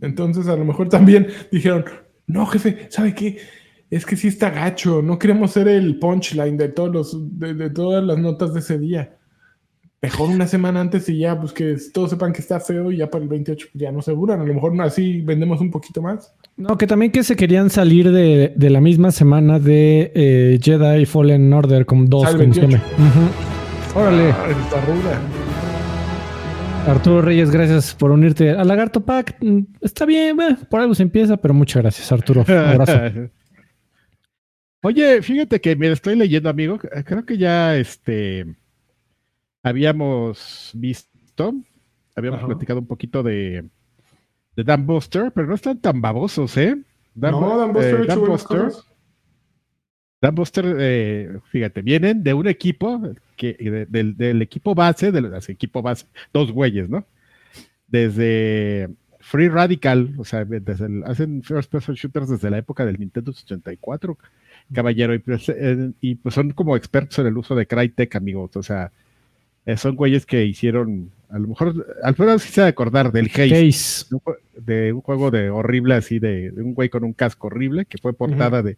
Entonces, a lo mejor también dijeron, no, jefe, ¿sabe qué? Es que sí está gacho, no queremos ser el punchline de, todos los, de, de todas las notas de ese día. Mejor una semana antes y ya, pues que todos sepan que está feo y ya para el 28 ya no aseguran. A lo mejor así vendemos un poquito más. No, que también que se querían salir de, de la misma semana de eh, Jedi Fallen Order como dos, como se 28. llame. Ujú. Órale. Ah, está ruda. Arturo Reyes, gracias por unirte a Lagarto Pack. Mm, Está bien, por algo se empieza, pero muchas gracias, Arturo. Un abrazo. Oye, fíjate que me estoy leyendo, amigo. Creo que ya este habíamos visto, habíamos Ajá. platicado un poquito de, de Dan Buster, pero no están tan babosos, ¿eh? no, Dan Buster eh, Dan Buster-. Dan Buster, eh, fíjate, vienen de un equipo que de- del, del equipo base, del así, equipo base, dos güeyes, ¿no? Desde Free Radical, o sea, desde el- hacen first person shooters desde la época del Nintendo 64, caballero, y pues, eh, y, pues son como expertos en el uso de Crytek, amigos, o sea, Eh, son güeyes que hicieron, a lo mejor, Alfredo sí se va a acordar del Haze, Case. de un jue- de un juego de horrible así, de, de un güey con un casco horrible, que fue portada de,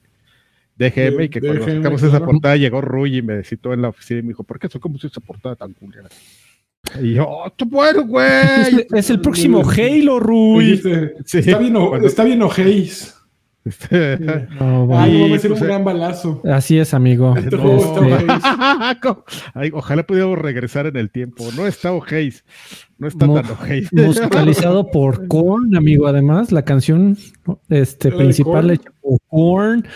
de GM, De- y que cuando GM, sacamos esa portada llegó Ruy y me citó en la oficina y me dijo, ¿por qué sacamos esa portada tan culera? Y yo, ¡oh, bueno, güey! Es, es el próximo Halo, Rui. Sí, está bien, o- cuando- está bien ojéis. Este, No, bueno. Ay, Y, no va a ser un gran balazo. Así es, amigo. Este ojalá pudiéramos regresar en el tiempo. No está O'Hays. No está Mu- tan O'Hays. Musicalizado por Korn, amigo. Además, la canción este, ¿Era de principal hecha por Korn.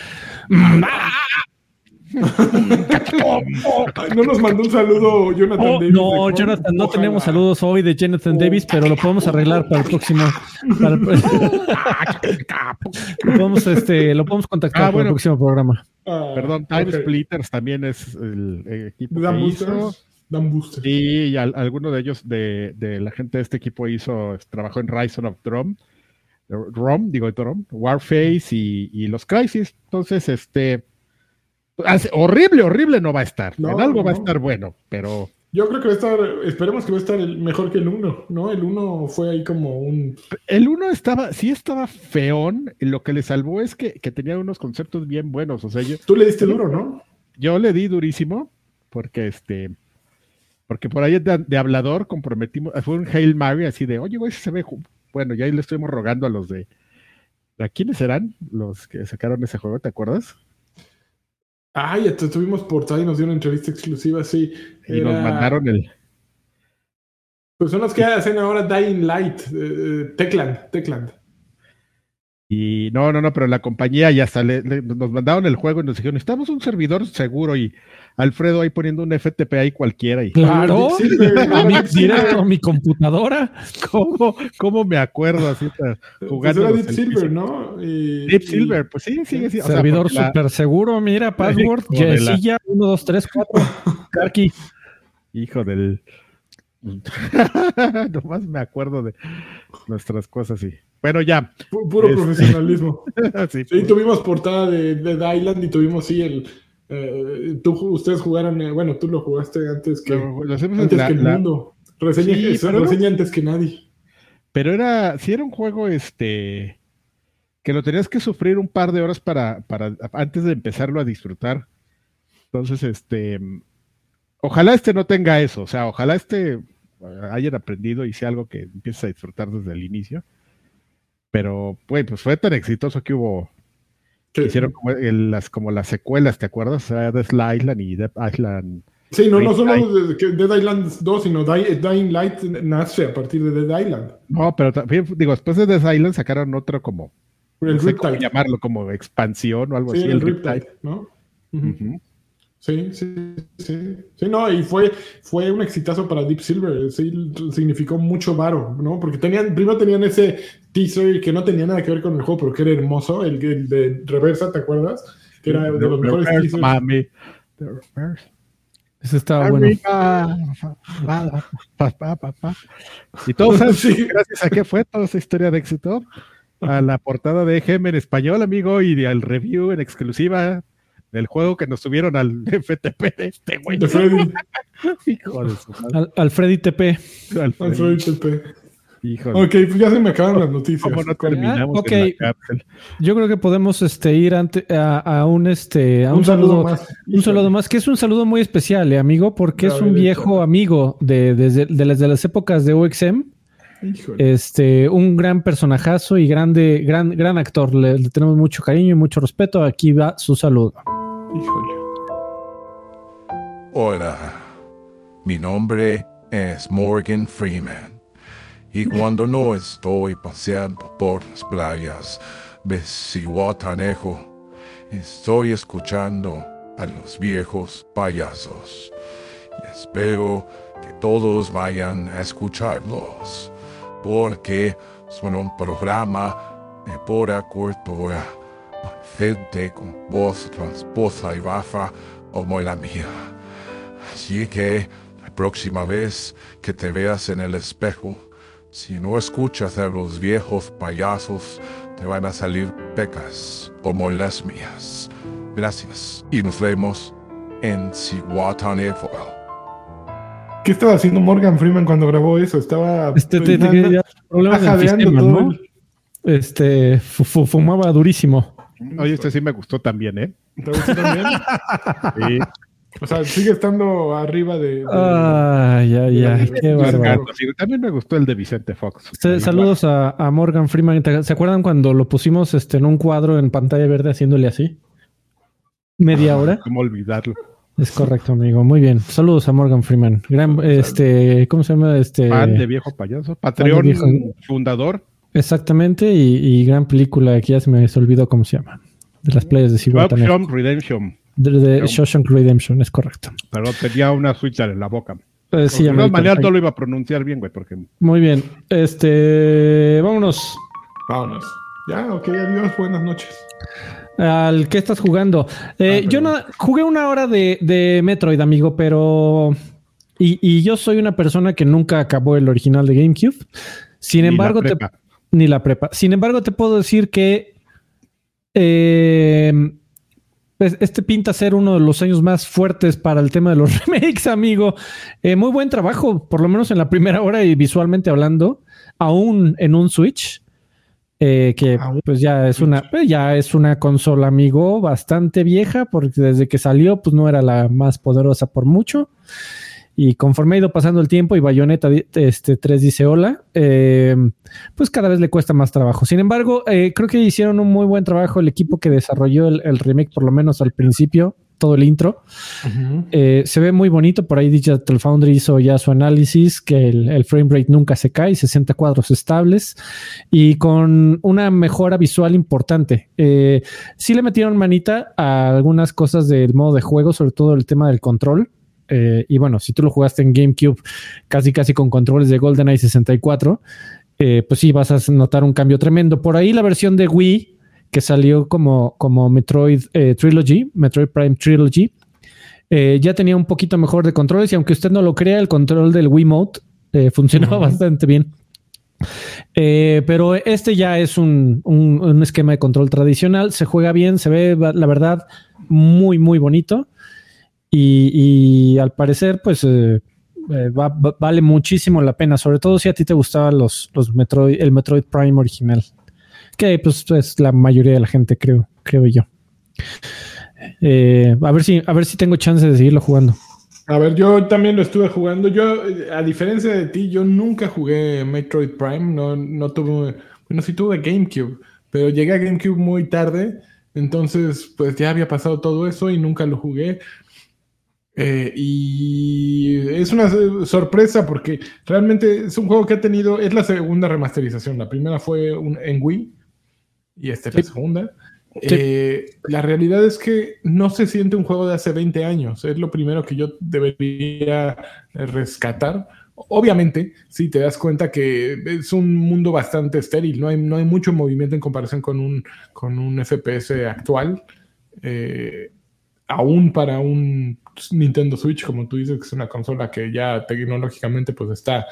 No nos mandó un saludo Jonathan Oh, Davis. de no. Jonathan, no Ojalá. tenemos saludos hoy de Jonathan Davis, pero lo podemos arreglar para el próximo. para el- lo, podemos, este, lo podemos contactar Ah, para bueno. el próximo programa. Ah, Perdón, Time. Splitters también es el, equipo Dan que hizo. boosters. Dan boosters. Sí, y al- alguno de ellos, de, de la gente de este equipo, hizo, trabajó en Rise of Drum, Rom, digo Drum, Warface y, y los Crisis. Entonces, este. Horrible, horrible no va a estar. No, en algo va a estar bueno, pero. Yo creo que va a estar, esperemos que va a estar el- mejor que el 1, ¿no? El 1 fue ahí como un... El uno estaba, sí estaba feón. Lo que le salvó es que, que tenía unos conceptos bien buenos. O sea, yo, Tú le diste duro, ¿no? yo le di durísimo porque este porque por ahí de, de hablador comprometimos fue un Hail Mary así de oye güey se ve ju-". bueno ya ahí le estuvimos rogando a los de ¿a quiénes serán los que sacaron ese juego te acuerdas? Ay, ya te tuvimos portada y nos dio una entrevista exclusiva, sí. y nos mandaron el Pues son los que hacen ahora Dying Light, eh, eh, Techland, Techland. y no no no pero la compañía ya sale nos mandaron el juego y nos dijeron necesitamos un servidor seguro y Alfredo ahí poniendo un FTP ahí cualquiera y Claro, Silver, a mi, Deep Silver. directo a mi computadora. cómo cómo me acuerdo así Pues jugando era los Deep. Silver, ¿no? Y- Deep y- Silver pues sí sigue sí, o sea, Servidor porque la- súper seguro, mira, password, de Yesilla, 1, 2, 3, 4. Karki. Hijo del. Nomás me acuerdo de nuestras cosas y. Bueno, ya. pu- Puro profesionalismo. Sí, Sí, tuvimos portada de Dead Island y tuvimos, sí, el... eh, tú, ustedes jugaron, eh, bueno, tú lo jugaste antes que, lo antes la- que el la- mundo. Reseña, Sí, eso, no- antes que nadie. pero era, si era un juego, este, que lo tenías que sufrir un par de horas para, para antes de empezarlo a disfrutar. Entonces, este, ojalá este no tenga eso, o sea, ojalá este hayan aprendido y sea algo que empieces a disfrutar desde el inicio. Pero, pues, pues fue tan exitoso que hubo Hicieron como, el- las, como las secuelas, ¿te acuerdas? O sea, Death Island y Death Island. Sí, no, no Dead solo Dead Island 2, sino Dying Light nace a partir de Dead Island. No, pero también, digo, después de Death Island sacaron otro como, El no sé cómo Riptide. llamarlo, como expansión o algo Sí, así. el el Riptide. ¿no? Sí, sí, sí. Sí, no, y fue, fue un exitazo para Deep Silver. Sí, significó mucho varo, ¿no? Porque tenían, primero tenían ese teaser que no tenía nada que ver con el juego, pero que era hermoso, el, el de Reversa, ¿te acuerdas? Que era de los The mejores Reverse, teasers. mami. The Reverse. Ese estaba bueno. Arriba. Pa, pa, pa, pa, pa. Y todo. Sí. gracias a qué fue toda esa historia de éxito. A la portada de GM en español, amigo, y al review en exclusiva del juego que nos subieron al FTP de este güey. De Freddy, Hijo de su madre. Al- Alfredi TP. Alfredo. Freddy TP. Hijo de Ok, pues ya se me acaban las noticias. ¿Cómo no terminamos Ah, ok. en la cárcel? Yo creo que podemos este, ir ante, a, a un este a un, Un saludo saludo, más. un saludo más, que es un saludo muy especial, eh, amigo, porque es un viejo amigo de, desde de las, épocas de OXM, Híjole. este, un gran personajazo y grande, gran, gran actor. Le, le tenemos mucho cariño y mucho respeto. Aquí va su saludo. Hola, mi nombre es Morgan Freeman y cuando no estoy paseando por las playas de Cihuatanejo, estoy escuchando a los viejos payasos y espero que todos vayan a escucharlos porque son un programa de pura cultura, gente con voz transposa y baja como la mía. Así que la próxima vez que te veas en el espejo, si no escuchas a los viejos payasos, te van a salir pecas como las mías. Gracias y nos vemos en Cihuatanejo. ¿Qué estaba haciendo Morgan Freeman cuando grabó eso? Estaba este, te, te, te, problemas del sistema, ¿no? Este fumaba durísimo. Oye, este sí me gustó también, ¿eh? ¿Te gustó también? sí. O sea, sigue estando arriba de. de ay, ay, ay. Qué bárbaro. También me gustó el de Vicente Fox. saludos a, a, Morgan Freeman. ¿Se acuerdan cuando lo pusimos este, en un cuadro en pantalla verde haciéndole así? Media hora. ¿Cómo olvidarlo? Es correcto, amigo. Muy bien. Saludos a Morgan Freeman. Gran, este, ¿cómo se llama? Este. Fan de viejo payaso. Patreon viejo... fundador. Exactamente. Y, y, gran película que ya se me olvidó cómo se llama. De las playas de Cihuatanejo. Redemption. De, de Shawshank Redemption, es correcto. Pero tenía una switcher en la boca. Eh, sí, de todas maneras no lo iba a pronunciar bien, güey, porque... Muy bien. Este... Vámonos. Vámonos. Ya, ok, adiós, buenas noches. Al que estás jugando. Eh, ah, yo no jugué una hora de, de Metroid, amigo, pero. Y, y, yo soy una persona que nunca acabó el original de GameCube. Sin ni embargo, te, ni la prepa. Sin embargo, te puedo decir que eh, pues este pinta ser uno de los años más fuertes para el tema de los remakes, amigo. Eh, muy buen trabajo, por lo menos en la primera hora y visualmente hablando, aún en un Switch. Eh, que pues ya es una pues ya es una consola amigo bastante vieja porque desde que salió pues no era la más poderosa por mucho y conforme ha ido pasando el tiempo y Bayonetta este, 3 dice hola, eh, pues cada vez le cuesta más trabajo. Sin embargo, eh, creo que hicieron un muy buen trabajo el equipo que desarrolló el, el remake, por lo menos al principio, todo el intro. Uh -huh. eh, se ve muy bonito. Por ahí Digital Foundry hizo ya su análisis, que el, el, frame rate nunca se cae, 60 cuadros estables y con una mejora visual importante. Eh, sí le metieron manita a algunas cosas del modo de juego, sobre todo el tema del control. Eh, y bueno, si tú lo jugaste en GameCube casi casi con controles de GoldenEye 64, eh, pues sí vas a notar un cambio tremendo. Por ahí la versión de Wii que salió como, como Metroid eh, Trilogy, Metroid Prime Trilogy, ya tenía un poquito mejor de controles y aunque usted no lo crea, el control del Wiimote eh, funcionaba uh -huh. bastante bien. Eh, pero este ya es un, un, un, esquema de control tradicional, se juega bien, se ve la verdad muy, muy bonito y, al parecer pues eh, va, vale muchísimo la pena, sobre todo si a ti te gustaban los, los Metroid, el Metroid Prime original que pues es la mayoría de la gente, creo, creo yo. Eh, a ver si, a ver si tengo chance de seguirlo jugando. A ver, yo también lo estuve jugando. Yo, a diferencia de ti, yo nunca jugué Metroid Prime. No, no tuve, bueno, sí tuve GameCube, pero llegué a GameCube muy tarde. Entonces, pues ya había pasado todo eso y nunca lo jugué. Eh, y es una sorpresa porque realmente es un juego que ha tenido, es la segunda remasterización. La primera fue un, en Wii y esta es sí. la segunda. Sí. Eh, la realidad es que no se siente un juego de hace 20 años. Es lo primero que yo debería rescatar. Obviamente, sí, te das cuenta que es un mundo bastante estéril. No hay, no hay mucho movimiento en comparación con un, con un FPS actual. Eh, aún para un Nintendo Switch, como tú dices, que es una consola que ya tecnológicamente pues está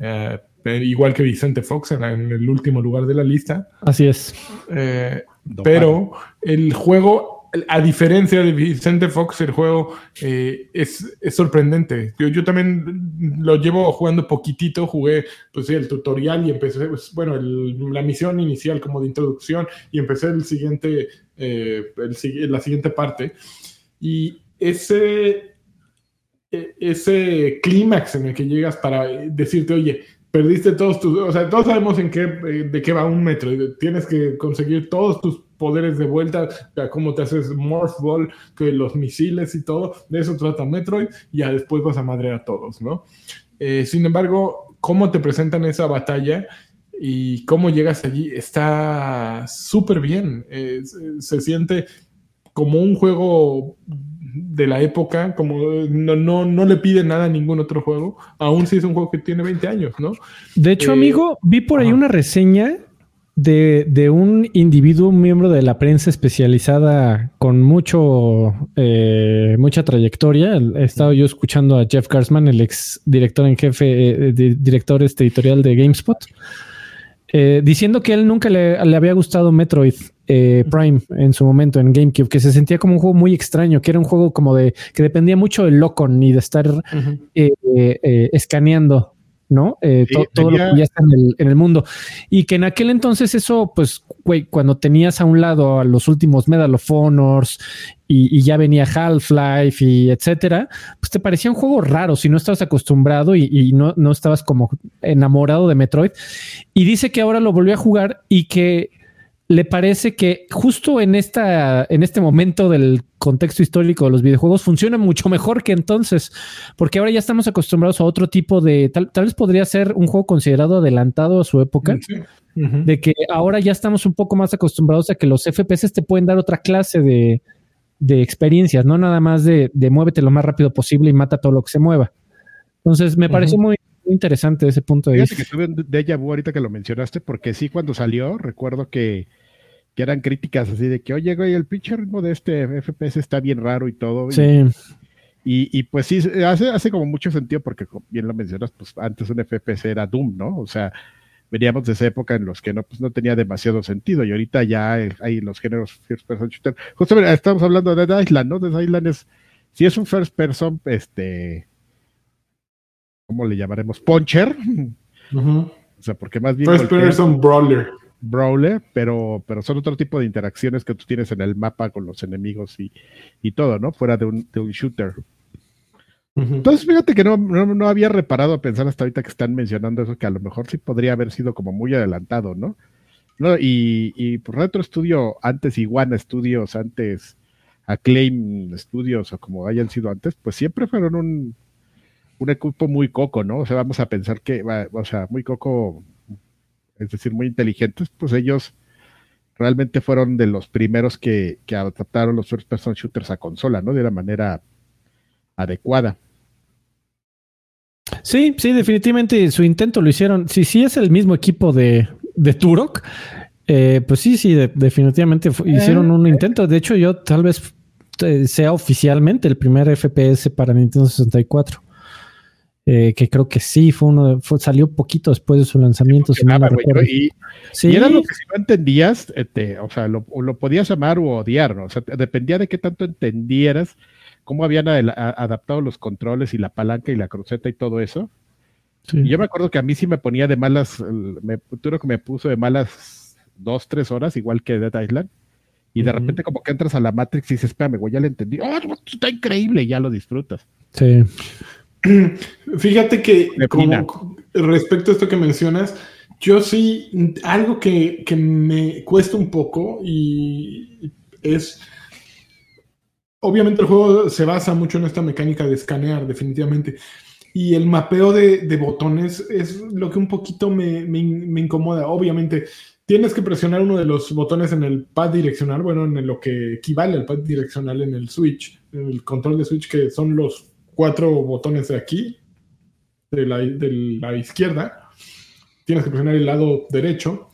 eh, igual que Vicente Fox en, la, en, el último lugar de la lista. Así es. Eh, pero el juego, a diferencia de Vicente Fox, el juego eh, es, es, sorprendente. Yo, yo, también lo llevo jugando poquitito, jugué pues sí, el tutorial y empecé, pues, bueno, el, la misión inicial como de introducción y empecé el siguiente, eh, el, la siguiente parte. Y ese, ese clímax en el que llegas para decirte, oye, perdiste todos tus, o sea, todos sabemos en qué, de qué va un metro. Tienes que conseguir todos tus poderes de vuelta, cómo te haces Morph Ball, que los misiles y todo, de eso trata Metroid, y ya después vas a madrear a todos, ¿no? Eh, sin embargo, cómo te presentan esa batalla y cómo llegas allí está súper bien. Eh, se siente como un juego de la época, como no, no, no le pide nada a ningún otro juego, aún si es un juego que tiene 20 años, ¿no? De hecho, eh, amigo, vi por ahí ajá. una reseña de, de, un individuo, un miembro de la prensa especializada con mucho, eh, mucha trayectoria. He estado yo escuchando a Jeff Garsman, el ex director en jefe, eh, director este editorial de GameSpot, eh, diciendo que él nunca le, le había gustado Metroid eh, Prime en su momento en GameCube, que se sentía como un juego muy extraño, que era un juego como de que dependía mucho del Locon y de estar eh, eh, escaneando, ¿no? todo lo que ya está en el, mundo. Y que en aquel entonces eso, pues, güey, cuando tenías a un lado a los últimos Medal of Honors y, ya venía Half-Life y etcétera, pues te parecía un juego raro si no estabas acostumbrado y, y no, no estabas como enamorado de Metroid. Y dice que ahora lo volvió a jugar y que le parece que justo en esta, en este momento del contexto histórico de los videojuegos funciona mucho mejor que entonces, porque ahora ya estamos acostumbrados a otro tipo de, tal, vez podría ser un juego considerado adelantado a su época, de que ahora ya estamos un poco más acostumbrados a que los FPS te pueden dar otra clase de, de experiencias, no nada más de, de, muévete lo más rápido posible y mata todo lo que se mueva. Entonces me parece muy, interesante ese punto de vista. que tuve un déjà vu ahorita que lo mencionaste, porque sí, cuando salió, recuerdo que que eran críticas así de que, oye, güey, el pinche ritmo de este FPS está bien raro y todo. Sí. Y, pues sí, hace, hace como mucho sentido porque, bien lo mencionas, pues antes un FPS era Doom, ¿no? O sea, veníamos de esa época en los que no, pues no tenía demasiado sentido y ahorita ya hay los géneros first person shooter. Justamente estamos hablando de Dead Island, ¿no? Dead Island es, si es un first person, este, ¿cómo le llamaremos? Puncher. O sea, porque más bien... First person brawler brawler, pero, pero son otro tipo de interacciones que tú tienes en el mapa con los enemigos y, todo, ¿no? Fuera de un, de un shooter. Entonces, fíjate que no, no, había reparado a pensar hasta ahorita que están mencionando eso, que a lo mejor sí podría haber sido como muy adelantado, ¿no? no y, y por Retro Studio, antes Iguana Studios, antes Acclaim Studios, o como hayan sido antes, pues siempre fueron un, un equipo muy coco, ¿no? O sea, vamos a pensar que, o sea, muy coco es decir, muy inteligentes, pues ellos realmente fueron de los primeros que, adaptaron los first person shooters a consola, ¿no? De la manera adecuada. Sí, sí, definitivamente su intento lo hicieron. Si sí, es el mismo equipo de, de Turok, eh, pues sí, sí, definitivamente hicieron un intento. De hecho, yo tal vez eh, sea oficialmente el primer FPS para Nintendo 64. Eh, que creo que sí, fue uno, salió poquito después de su lanzamiento. y, era lo que si no entendías, este, o sea, lo, podías amar o odiar, ¿no? O sea, dependía de qué tanto entendieras cómo habían adaptado los controles y la palanca y la cruceta y todo eso. Y yo me acuerdo que a mí sí me ponía de malas, me, que me puso de malas dos, tres horas, igual que Dead Island. Y de repente como que entras a la Matrix y dices, espérame, güey, ya le entendí. ¡Oh, está increíble! Y ya lo disfrutas. Sí. Fíjate que respecto a esto que mencionas, yo sí, algo que, me cuesta un poco y es, obviamente el juego se basa mucho en esta mecánica de escanear, definitivamente. Y el mapeo de, botones es lo que un poquito me, me, incomoda. Obviamente, tienes que presionar uno de los botones en el pad direccional, bueno, en lo que equivale al pad direccional en el Switch, en el control de Switch, que son los cuatro botones de aquí, de la, izquierda. Tienes que presionar el lado derecho.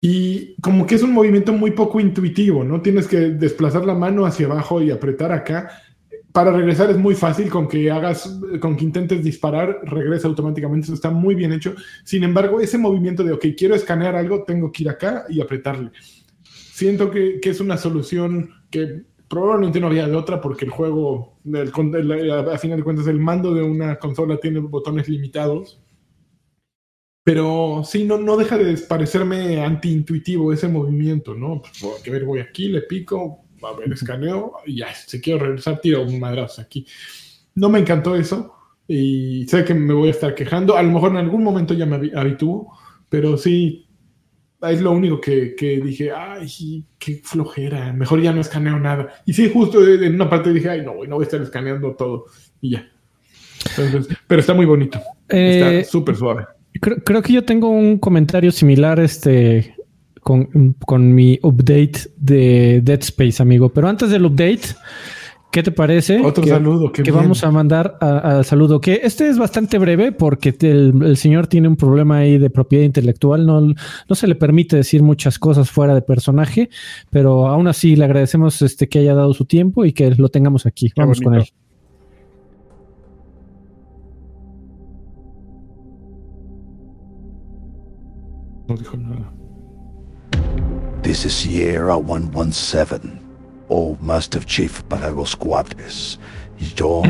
Y como que es un movimiento muy poco intuitivo, ¿no? Tienes que desplazar la mano hacia abajo y apretar acá. Para regresar es muy fácil, con que hagas, con que intentes disparar, regresa automáticamente, eso está muy bien hecho. Sin embargo, ese movimiento de, ok, quiero escanear algo, tengo que ir acá y apretarle. Siento que, que es una solución que probablemente no había de otra porque el juego, a final de cuentas, el mando de una consola tiene botones limitados. Pero sí, no, no deja de parecerme antiintuitivo ese movimiento, ¿no? Pues, a ver, voy aquí, le pico, a ver, escaneo, y ya, si quiero regresar, tiro un madrazo aquí. No me encantó eso y sé que me voy a estar quejando. A lo mejor en algún momento ya me habituo, pero sí, es lo único que, dije, ay, qué flojera, mejor ya no escaneo nada. Y sí, justo en una parte dije, ay, no, no voy a estar escaneando todo. Y ya. pero está muy bonito. está eh, súper suave. Creo, que yo tengo un comentario similar este, con, con mi update de Dead Space, amigo. Pero antes del update, ¿Qué te parece? Otro saludo. Que vamos a mandar al saludo. Que este es bastante breve porque el, señor tiene un problema ahí de propiedad intelectual. No, no se le permite decir muchas cosas fuera de personaje, pero aún así le agradecemos este, que haya dado su tiempo y que lo tengamos aquí. vamos con él. No dijo nada. This is Sierra 117, Old Master Chief para los cuates. Y yo,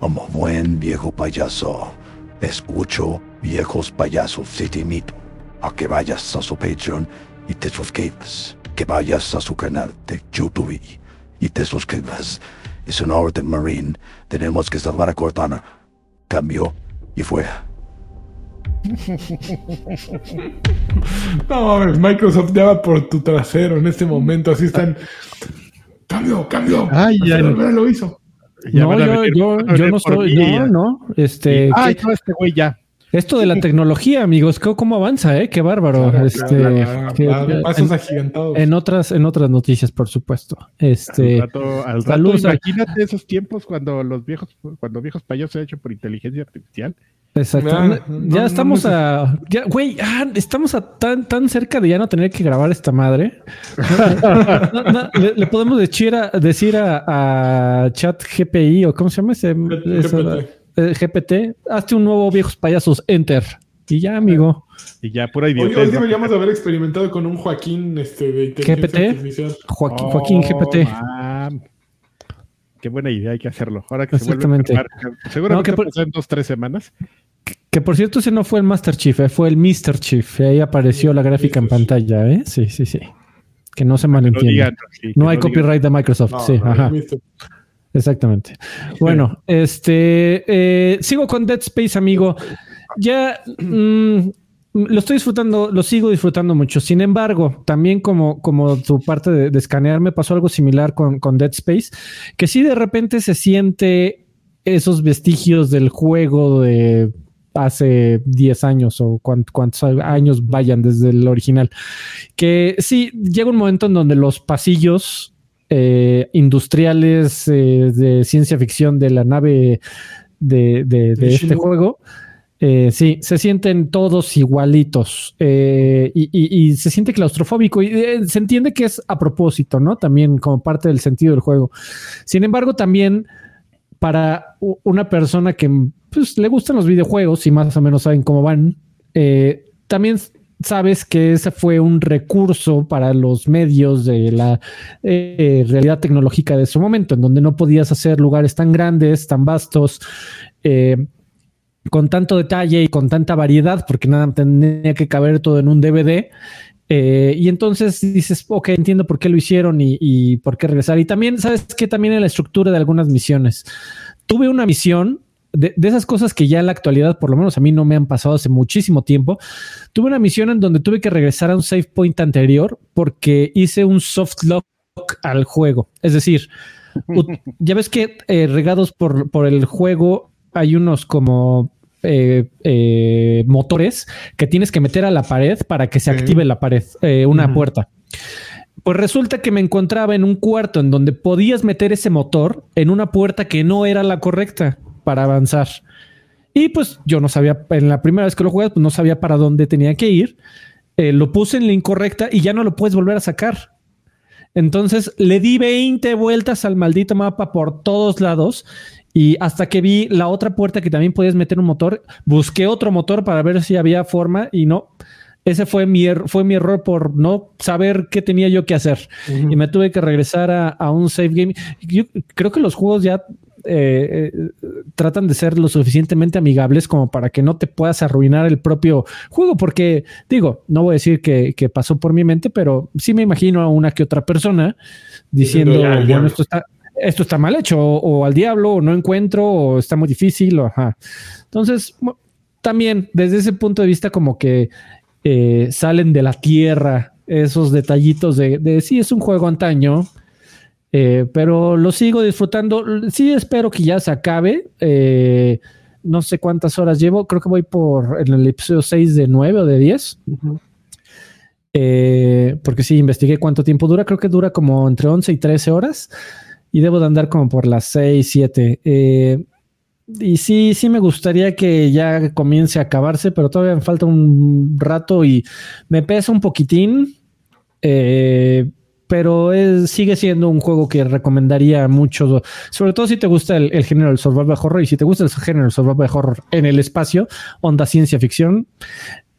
como buen viejo payaso, escucho viejos payasos si te imito. A que vayas a su Patreon y te suscribas. Que vayas a su canal de YouTube y te suscribas. Es una orden marine. Tenemos que salvar a Cortana. Cambio y fuera. No Microsoft ya va por tu trasero en este momento. Así están. Cambio, cambio. Ay, ya lo hizo. Ya no, yo, yo, yo no soy, mí, no, ya. no. Este, Ay, ¿qué- no, este güey ya. esto de la tecnología, amigos, ¿cómo, avanza, eh? Qué bárbaro. Claro, este, claro, claro, que- pasos en, agigantados. en otras, en otras noticias, por supuesto. Este, al rato, al rato, imagínate esos tiempos cuando los viejos, cuando viejos payasos se han hecho por inteligencia artificial. Exacto. Ya, No- no- ya no estamos a. Ya, güey, ah, estamos a tan, tan cerca de ya no tener que grabar esta madre. No, no, le, le podemos decir a, decir a, a Chat GPI o cómo se llama ese esa- eh, GPT. Hazte un nuevo viejos payasos, enter. Y ya, amigo. Y ya pura Hoy, idiotez. hoy ¿no? deberíamos de haber experimentado con un Joaquín este, de inteligencia GPT. artificial. Joaquín, Oh, Joaquín GPT. mam. Qué buena idea, hay que hacerlo. Ahora que se vuelve a Exactamente. enfermar, seguramente No, que por- en dos, tres semanas. Que por cierto, ese no fue el Master Chief, eh, fue el Mr. Chief. Ahí apareció la gráfica en pantalla, ¿eh? Sí, sí, sí. Que no se No malentienda. digan, sí, que no hay digan. copyright de Microsoft. No, sí, no, ajá. Exactamente. Bueno, este eh, sigo con Dead Space, amigo. Ya mm, lo estoy disfrutando, lo sigo disfrutando mucho. Sin embargo, también como, como tu parte de, de escanear, me pasó algo similar con, con Dead Space, que sí de repente se siente esos vestigios del juego de hace 10 años o cuántos años vayan desde el original. Que sí, llega un momento en donde los pasillos eh, industriales eh, de ciencia ficción de la nave de, de- este juego. Eh, sí, se sienten todos igualitos eh, y, y- y se siente claustrofóbico y eh, se entiende que es a propósito, ¿no? También como parte del sentido del juego. Sin embargo, también para una persona que pues, le gustan los videojuegos y más o menos saben cómo van, eh, también sabes que ese fue un recurso para los medios de la realidad tecnológica de su momento, en donde no podías hacer lugares tan grandes, tan vastos, eh, con tanto detalle y con tanta variedad, porque nada tenía que caber todo en un DVD. Eh, y entonces dices, ok, entiendo por qué lo hicieron y, y por qué regresar. Y también, ¿sabes que También en la estructura de algunas misiones. Tuve una misión de, de esas cosas que ya en la actualidad, por lo menos a mí no me han pasado hace muchísimo tiempo. Tuve una misión en donde tuve que regresar a un save point anterior porque hice un soft lock al juego. Es decir, ya ves que eh, regados por, por el juego hay unos como eh, eh, motores que tienes que meter a la pared para que se Sí. active la pared, eh, una puerta. Pues resulta que me encontraba en un cuarto en donde podías meter ese motor en una puerta que no era la correcta para avanzar. Y pues yo no sabía, en la primera vez que lo jugué, pues no sabía para dónde tenía que ir. Eh, lo puse en la incorrecta y ya no lo puedes volver a sacar. Entonces le di 20 vueltas al maldito mapa por todos lados y hasta que vi la otra puerta que también podías meter un motor, busqué otro motor para ver si había forma y no. Ese fue mi, er- fue mi error por no saber qué tenía yo que hacer. Y me tuve que regresar a, a un save game. Yo creo que los juegos ya eh, eh, tratan de ser lo suficientemente amigables como para que no te puedas arruinar el propio juego, porque digo, no voy a decir que, que pasó por mi mente, pero sí me imagino a una que otra persona diciendo, Diciendo, "Ya, al bueno, diablo". esto está, esto está mal hecho, o, o al diablo, o no encuentro, o está muy difícil, o ajá. Entonces, también desde ese punto de vista, como que eh, salen de la tierra esos detallitos de, de sí, es un juego antaño, eh, pero lo sigo disfrutando. Sí, espero que ya se acabe. Eh, no sé cuántas horas llevo. Creo que voy por en el episodio 6 de 9 o de 10. Eh, porque sí, investigué cuánto tiempo dura. Creo que dura como entre 11 y 13 horas. Y debo de andar como por las 6, 7. Eh, y sí, sí me gustaría que ya comience a acabarse, pero todavía me falta un rato y me pesa un poquitín. Eh, pero es- sigue siendo un juego que recomendaría mucho, sobre todo si te gusta el, el género del survival horror y si te gusta el género del survival horror en el espacio, onda ciencia ficción,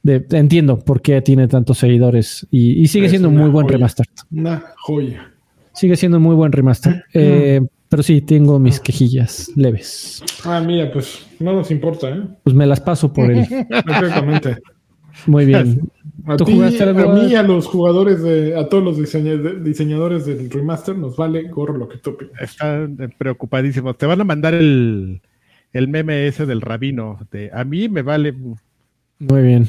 de- entiendo por qué tiene tantos seguidores y, y sigue Es siendo un muy buen joya. remaster. Una joya. Sigue siendo un muy buen remaster. Eh, pero sí, tengo mis quejillas leves. Ah, mira, pues no nos importa, ¿eh? Pues me las paso por él. Perfectamente. Muy bien. A ¿Tú jugaste algo? a mí, a los jugadores, de, a todos los diseñadores del remaster, nos vale gorro lo que tú opinas. Están eh, preocupadísimos. Te van a mandar el, el meme ese del rabino. De, a mí me vale. Muy bien.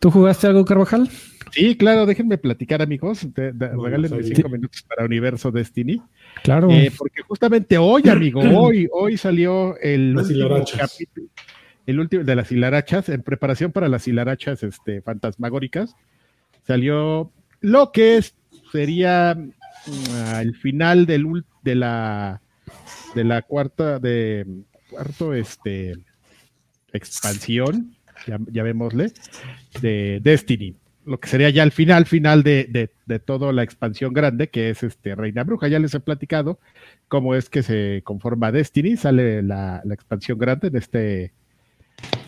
¿Tú jugaste algo, Carvajal? Sí, claro, déjenme platicar, amigos. De- de- Bueno, regálenme cinco minutos para Universo Destiny. Claro. Eh, porque justamente hoy, amigo, hoy, hoy salió el Las último capítulo, el último de las hilarachas, en preparación para las hilarachas este, fantasmagóricas, salió lo que es- sería mm, el final del, ul- de la de la cuarta de cuarto este expansión, ya, llamémosle, de Destiny. Lo que sería ya el final, final de, de, de toda la expansión grande, que es este Reina Bruja. Ya les he platicado cómo es que se conforma Destiny. Sale la, la expansión grande en este,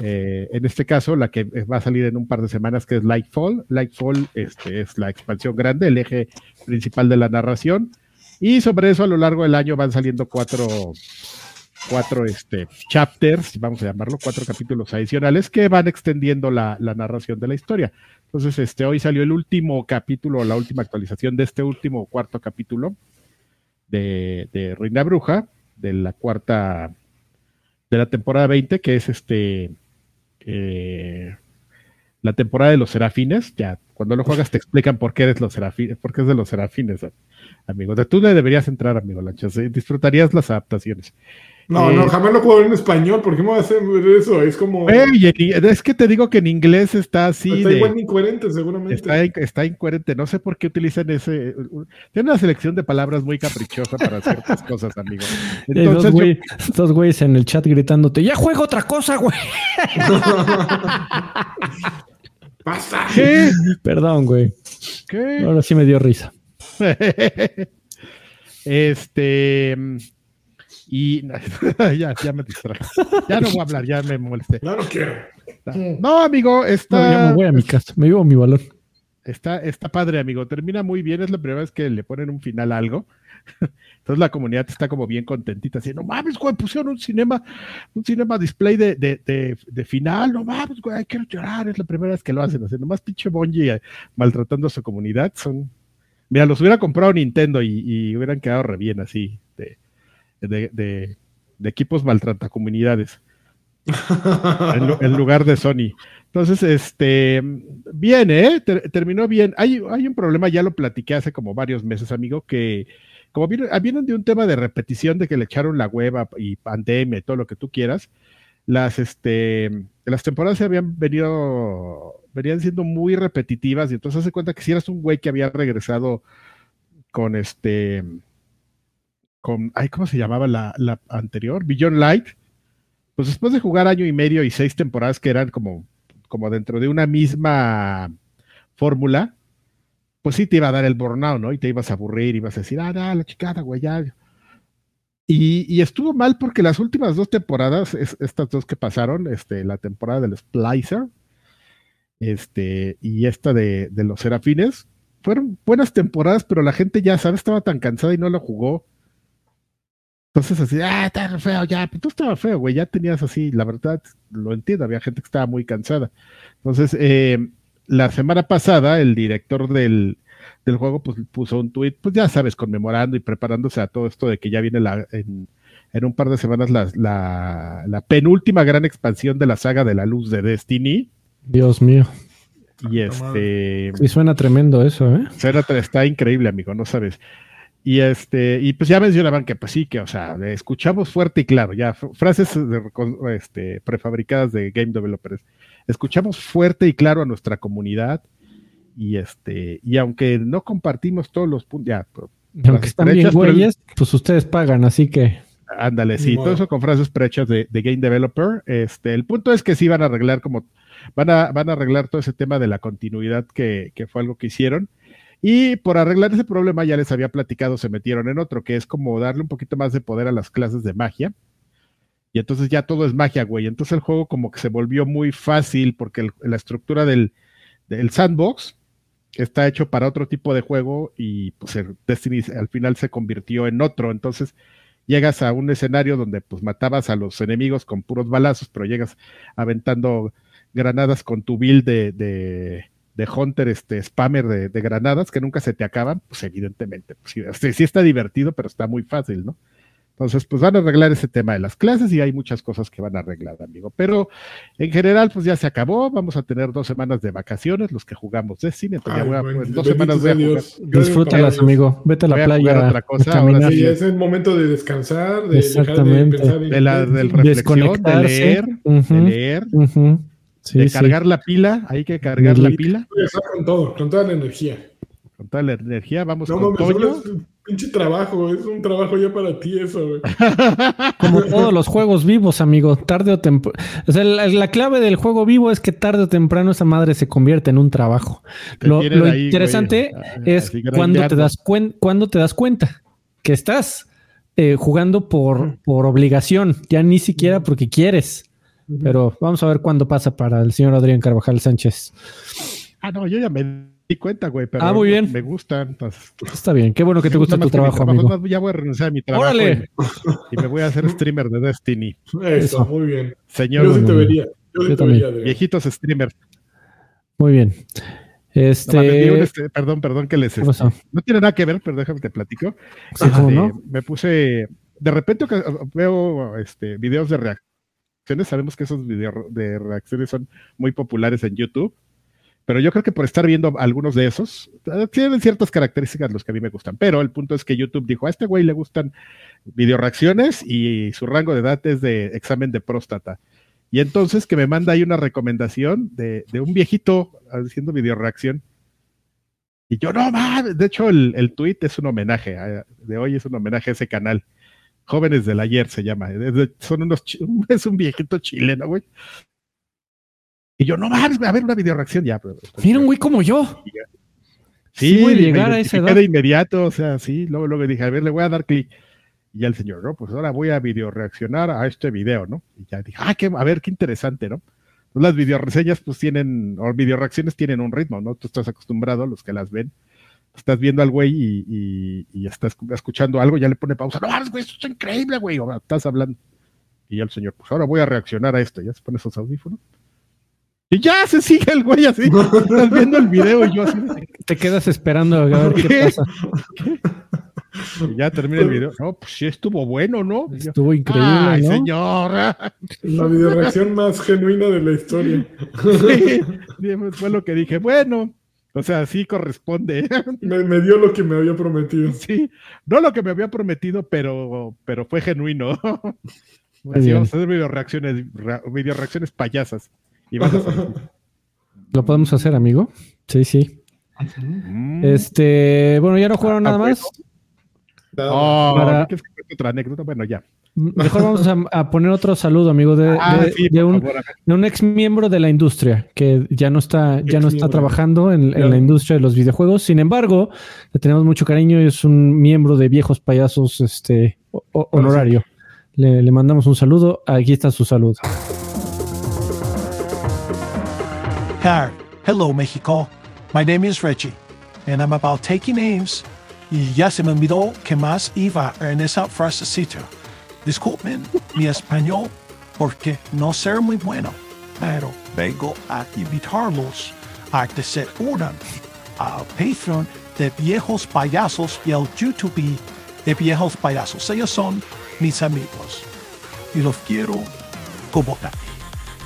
eh, en este caso, la que va a salir en un par de semanas, que es Lightfall. Lightfall este, es la expansión grande, el eje principal de la narración. Y sobre eso a lo largo del año van saliendo cuatro, cuatro este, chapters, vamos a llamarlo, cuatro capítulos adicionales que van extendiendo la, la narración de la historia. Entonces, este, hoy salió el último capítulo, la última actualización de este último cuarto capítulo de, de Reina Bruja, de la cuarta, de la temporada 20, que es este, eh, la temporada de los serafines. Ya, cuando lo juegas te explican por qué eres los serafines, por qué es de los serafines, amigo. Tú le deberías entrar, amigo Lanchas, eh, disfrutarías las adaptaciones. No, Eh, no, jamás lo puedo ver en español. ¿Por qué me va a hacer eso? Es como. Es que te digo que en inglés está así está de- igual incoherente, seguramente. Está, in- está incoherente. No sé por qué utilizan ese. Tiene una selección de palabras muy caprichosa para ciertas cosas, amigo. Entonces, dos güeyes en el chat gritándote, ya juega otra cosa, güey. ¿qué? Perdón, güey. ¿Qué? Ahora sí me dio risa. este. Y ya, ya me distraje. Ya no voy a hablar, ya me molesté. No, no quiero. No, amigo, No, ya está, me voy a mi casa. Me llevo mi balón. está, está padre, amigo. Termina muy bien. Es la primera vez que le ponen un final a algo. Entonces la comunidad está como bien contentita, así, no mames, güey, pusieron un cinema, un cinema display de, de, de, de final, no mames, güey, quiero llorar, es la primera vez que lo hacen, así, nomás pinche Bungie eh, maltratando a su comunidad, son, mira, los hubiera comprado Nintendo y, y hubieran quedado re bien así, de, de, equipos maltrata comunidades, en, lu- en lugar de Sony. Entonces, este, bien, ¿eh? Ter- terminó bien. Hay, hay un problema, ya lo platiqué hace como varios meses, amigo, que como vienen, ah, vienen de un tema de repetición de que le echaron la hueva y pandemia y todo lo que tú quieras, las, este, las temporadas se habían venido, venían siendo muy repetitivas y entonces hace cuenta que si eras un güey que había regresado con este, ay, ¿cómo se llamaba la, anterior? Beyond Light, pues después de jugar año y medio y seis temporadas que eran como, como dentro de una misma fórmula, pues sí te iba a dar el burnout, ¿no? Y te ibas a aburrir, ibas a decir, ah, la chicada, güey, ya. Y, estuvo mal porque las últimas dos temporadas, es- estas dos que pasaron, este, la temporada del Splicer, este, y esta de, de los Serafines, fueron buenas temporadas, pero la gente ya, ¿sabes? Estaba tan cansada y no lo jugó. Entonces así, ah, está feo, ya, pero tú estaba feo, güey, ya tenías así, la verdad, lo entiendo, había gente que estaba muy cansada. Entonces, eh, la semana pasada, el director del, del juego pues, puso un tweet, pues ya sabes, conmemorando y preparándose a todo esto de que ya viene la, en, en un par de semanas la, la, la penúltima gran expansión de la saga de la luz de Destiny. Dios mío. Y este. Sí, suena tremendo eso, ¿eh? Será- está increíble, amigo, no sabes. Y este, y pues ya mencionaban que pues sí, que, o sea, le escuchamos fuerte y claro, ya frases de este, prefabricadas de game developers. Escuchamos fuerte y claro a nuestra comunidad. Y este, y aunque no compartimos todos los puntos, ya, pero- Aunque frases están bien pero- güeyes, pues ustedes pagan, así que Ándale, sí, modo. todo eso con frases prehechas de, de Game Developer. Este, el punto es que sí van a arreglar como, van a, van a arreglar todo ese tema de la continuidad que, que fue algo que hicieron. Y por arreglar ese problema, ya les había platicado, se metieron en otro, que es como darle un poquito más de poder a las clases de magia. Y entonces ya todo es magia, güey. Entonces el juego como que se volvió muy fácil porque la estructura del, del sandbox está hecho para otro tipo de juego y pues el Destiny al final se convirtió en otro. Entonces llegas a un escenario donde pues matabas a los enemigos con puros balazos, pero llegas aventando granadas con tu build de, de Hunter, este spammer de, de granadas que nunca se te acaban, pues evidentemente, pues, sí, sí- sí está divertido, pero está muy fácil, ¿no? Entonces, pues van a arreglar ese tema de las clases y hay muchas cosas que van a arreglar, amigo. Pero en general, pues ya se acabó. Vamos a tener dos semanas de vacaciones, los que jugamos Destiny. Entonces, ya Ay, voy a, pues, dos semanas. Gracias, Disfrútalas, amigo. Vete a la Voy a jugar playa. otra cosa, a ahora Sí, es el momento de descansar, de Exactamente. dejar de pensar en De la, del reflexión, de leer, de leer, ujú. Sí, de sí. cargar la pila. Hay que cargar la pila con todo, con toda la energía. con toda la energía. Vamos No con Toño. es un pinche trabajo, es un trabajo ya para ti eso, güey. Como todos los juegos vivos, amigo, tarde o temprano. O sea, la, la clave del juego vivo es que tarde o temprano esa madre se convierte en un trabajo. Te Lo, tienen lo ahí, interesante güey, es cuando te, das cuen- cuando te das cuenta que estás eh, jugando por, por obligación, ya ni siquiera porque quieres. Pero vamos a ver cuándo pasa para el señor Adrián Carvajal Sánchez. Ah, no, yo ya me di cuenta, güey. Pero Ah, muy bien. Me gustan. entonces, Está bien, qué bueno que te me gusta tu trabajo, amigo. más, ya voy a renunciar a mi trabajo. ¡Órale! Y me, y me voy a hacer streamer de Destiny. Eso, Eso. muy bien. Señor, Yo sí te vería. Yo sí Yo te también. vería, viejitos streamers. Muy bien. No, mames, vi un, Este. este, perdón, perdón que les. ¿Qué este, no tiene nada que ver, pero déjame te platico. Sí, ¿cómo Este, no? Me puse. De repente veo este, videos de Sabemos que esos videos de reacciones son muy populares en YouTube. Pero yo creo que por estar viendo algunos de esos, eh, tienen ciertas características los que a mí me gustan. Pero el punto es que YouTube dijo, a este güey le gustan video reacciones y su rango de edad es de examen de próstata. Y entonces que me manda ahí una recomendación de, un viejito haciendo video reacción. Y yo, no mames, de hecho el, tweet es un homenaje, a- de hoy es un homenaje a ese canal. Jóvenes del ayer se llama. es de- son unos, es un viejito chileno, güey. Y yo, no mames, a ver una video reacción ya. Mira un güey como yo. Sí, llegar a esa edad. de inmediato, o sea, sí, luego, luego dije, a ver, le voy a dar clic. Y ya el señor, no, pues ahora voy a video reaccionar a este video, ¿no? Y ya dije, ah, qué, a ver, qué interesante, ¿no? Pues las videoreseñas, pues tienen, o videoreacciones tienen un ritmo, ¿no? Tú estás acostumbrado, los que las ven, estás viendo al güey y, y, y estás escuchando algo, ya le pone pausa, no, güey, esto es increíble, güey, o estás hablando. Y ya el señor, pues ahora voy a reaccionar a esto, ya se pone esos audífonos. Y ya se sigue el güey así, estás viendo el video y yo así, Te quedas esperando a ver qué ¿Qué? pasa. Y ya termina el video. No, pues sí estuvo bueno, ¿no? Estuvo increíble, Ay, ¿no? señor. La videoreacción más genuina de la historia. Sí, fue lo que dije. Bueno, o sea, sí corresponde. Me, me dio lo que me había prometido. Sí, no lo que me había prometido, pero, pero fue genuino. Muy Así bien. vamos a hacer video reacciones, video reacciones payasas. Y vas a. ¿Lo podemos hacer, amigo? Sí, sí. Mm. Este, bueno, ya no jugaron Ah, nada más. Nada Oh, Para- ¿no quieres que cuente otra anécdota? Bueno, ya. Mejor vamos a, a poner otro saludo, amigo, de, Ah, de- sí, de por un, de ex miembro de la industria que ya no está, ya no está trabajando en, la industria de los videojuegos. Sin embargo, le tenemos mucho cariño y es un miembro de viejos payasos, este, o- o- honorario. Le, le mandamos un saludo. Aquí está su saludo. Hi, hello Mexico. My name is Reggie, and I'm about taking names. Y ya se me olvidó que más iba en esa frasecita. Disculpen mi español porque no ser muy bueno, pero vengo a invitarlos a que se unan al Patreon de Viejos Payasos y al YouTube de Viejos Payasos. Ellos son mis amigos y los quiero como tal.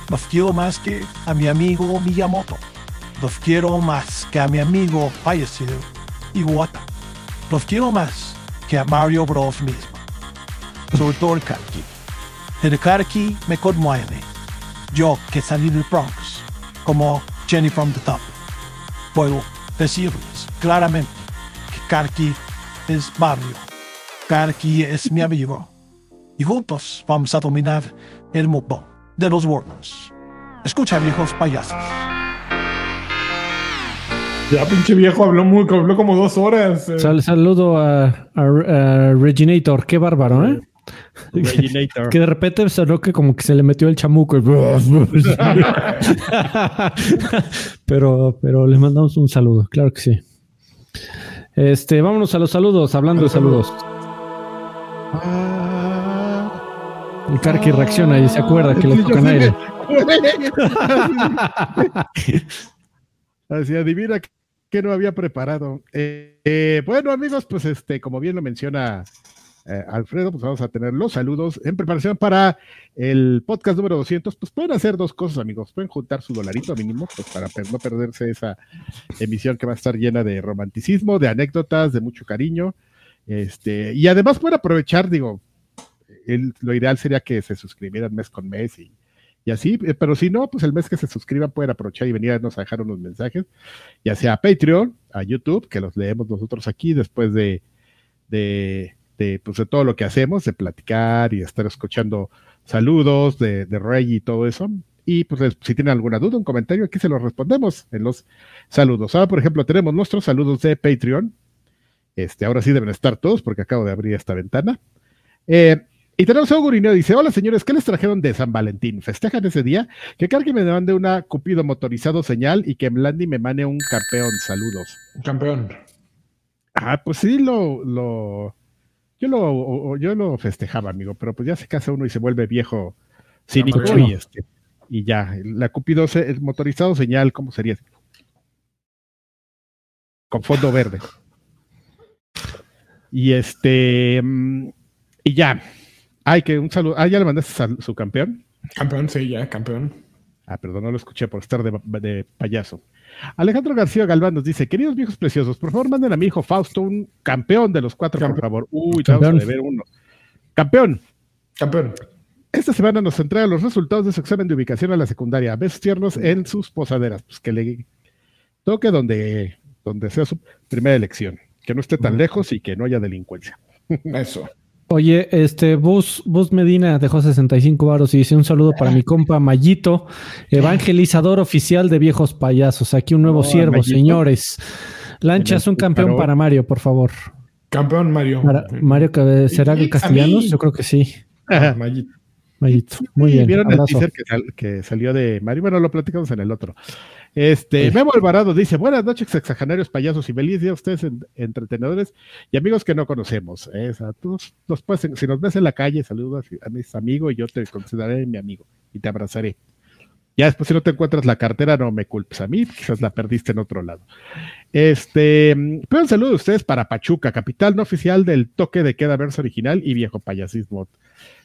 Los quiero más que a mi amigo Miyamoto. Los quiero más que a mi amigo fallecido Iwata. Los quiero más que a Mario Bros mismo. Sobre todo el Karki. El Karki me conmueve. Yo que salí del Bronx, como Jenny from the Top, puedo decirles claramente que Karki es Mario. Karki es mi amigo. Y juntos vamos a dominar el mundo de los worms. Escucha, viejos payasos. Ya, pinche viejo, habló, muy, habló como dos horas. eh. Sal- saludo a, a- a Reginator. Qué bárbaro, ¿eh? Reginator. Que de repente sonó que como que se le metió el chamuco. pero, pero le mandamos un saludo, claro que sí. Este, vámonos a los saludos, hablando de saludos. El Karki reacciona y se acuerda que le tocan aire. Así adivina que no había preparado. Eh, eh, bueno, amigos, pues este, como bien lo menciona eh, Alfredo, pues vamos a tener los saludos en preparación para el podcast número 200. Pues pueden hacer dos cosas, amigos. Pueden juntar su dolarito mínimo, pues para no perderse esa emisión que va a estar llena de romanticismo, de anécdotas, de mucho cariño. Este, y además pueden aprovechar, digo, el- lo ideal sería que se suscribieran mes con mes y, y así, eh, pero si no, pues el mes que se suscriban pueden aprovechar y venirnos a dejar unos mensajes, ya sea a Patreon, a YouTube, que los leemos nosotros aquí después de, de, de, pues, de todo lo que hacemos, de platicar y estar escuchando saludos de, de Rey y todo eso. Y pues si tienen alguna duda, un comentario, aquí se los respondemos en los saludos. Ahora, por ejemplo, tenemos nuestros saludos de Patreon. Este, ahora sí deben estar todos porque acabo de abrir esta ventana. Eh, y tenemos a Gurineo, dice, hola señores, ¿qué les trajeron de San Valentín? ¿Festejan ese día? Que Karki me mande una Cupido motorizado señal y que Mlandi me mane un campeón, saludos. Campeón. Ah, pues sí, lo, lo, yo lo, o- o- yo lo festejaba, amigo, pero pues ya se casa uno y se vuelve viejo cínico y este, y ya, la Cupido, se- el motorizado señal, ¿cómo sería? Con fondo verde. Y este, mm, y ya. Ay, que un saludo. Ah, ya le mandaste su campeón. Campeón, sí, ya, campeón. Ah, perdón, no lo escuché por estar de, de payaso. Alejandro García Galván nos dice, queridos viejos preciosos, por favor manden a mi hijo Fausto un campeón de los cuatro, por Campeón. favor. Uy, te vamos a Campeón. deber uno. Campeón, Campeón. esta semana nos entrega los resultados de su examen de ubicación a la secundaria. Besos tiernos en sus posaderas. Pues que le toque donde, donde sea su primera elección. Que no esté tan lejos y que no haya delincuencia. Eso. Oye, este Bus, Bus Medina dejó 65 varos y dice un saludo para mi compa Mayito, evangelizador oficial de viejos payasos. Aquí un nuevo Oh, siervo, Mayito. señores. Lanchas un campeón para Mario, por favor. Campeón Mario. Para- Mario, que ¿será castellanos? Yo creo que sí. Ah, Mayito. Mayito. Muy bien. ¿Vieron el teaser que, sal- que salió de Mario? Bueno, lo platicamos en el otro. Este, Memo Alvarado dice: Buenas noches, sexagenarios, payasos y feliz día a ustedes, en- entretenedores y amigos que no conocemos. tú nos puedes- si nos ves en la calle, saludas a mis amigos y yo te consideraré mi amigo y te abrazaré. Ya después, si no te encuentras la cartera, no me culpes a mí, quizás la perdiste en otro lado. Este, pero un saludo de ustedes para Pachuca, capital no oficial del toque de queda verso original y viejo payasismo.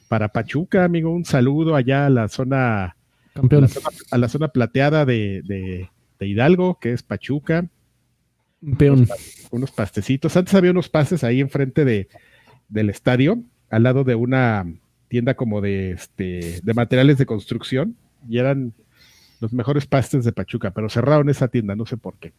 Para Pachuca, amigo, un saludo allá a la zona, a la zona, a la zona plateada de, de- de Hidalgo, que es Pachuca, Campeón. unos pastecitos. Antes había unos pastes ahí enfrente de, del estadio, al lado de una tienda como de, este, de materiales de construcción, y eran los mejores pastes de Pachuca, pero cerraron esa tienda, no sé por qué.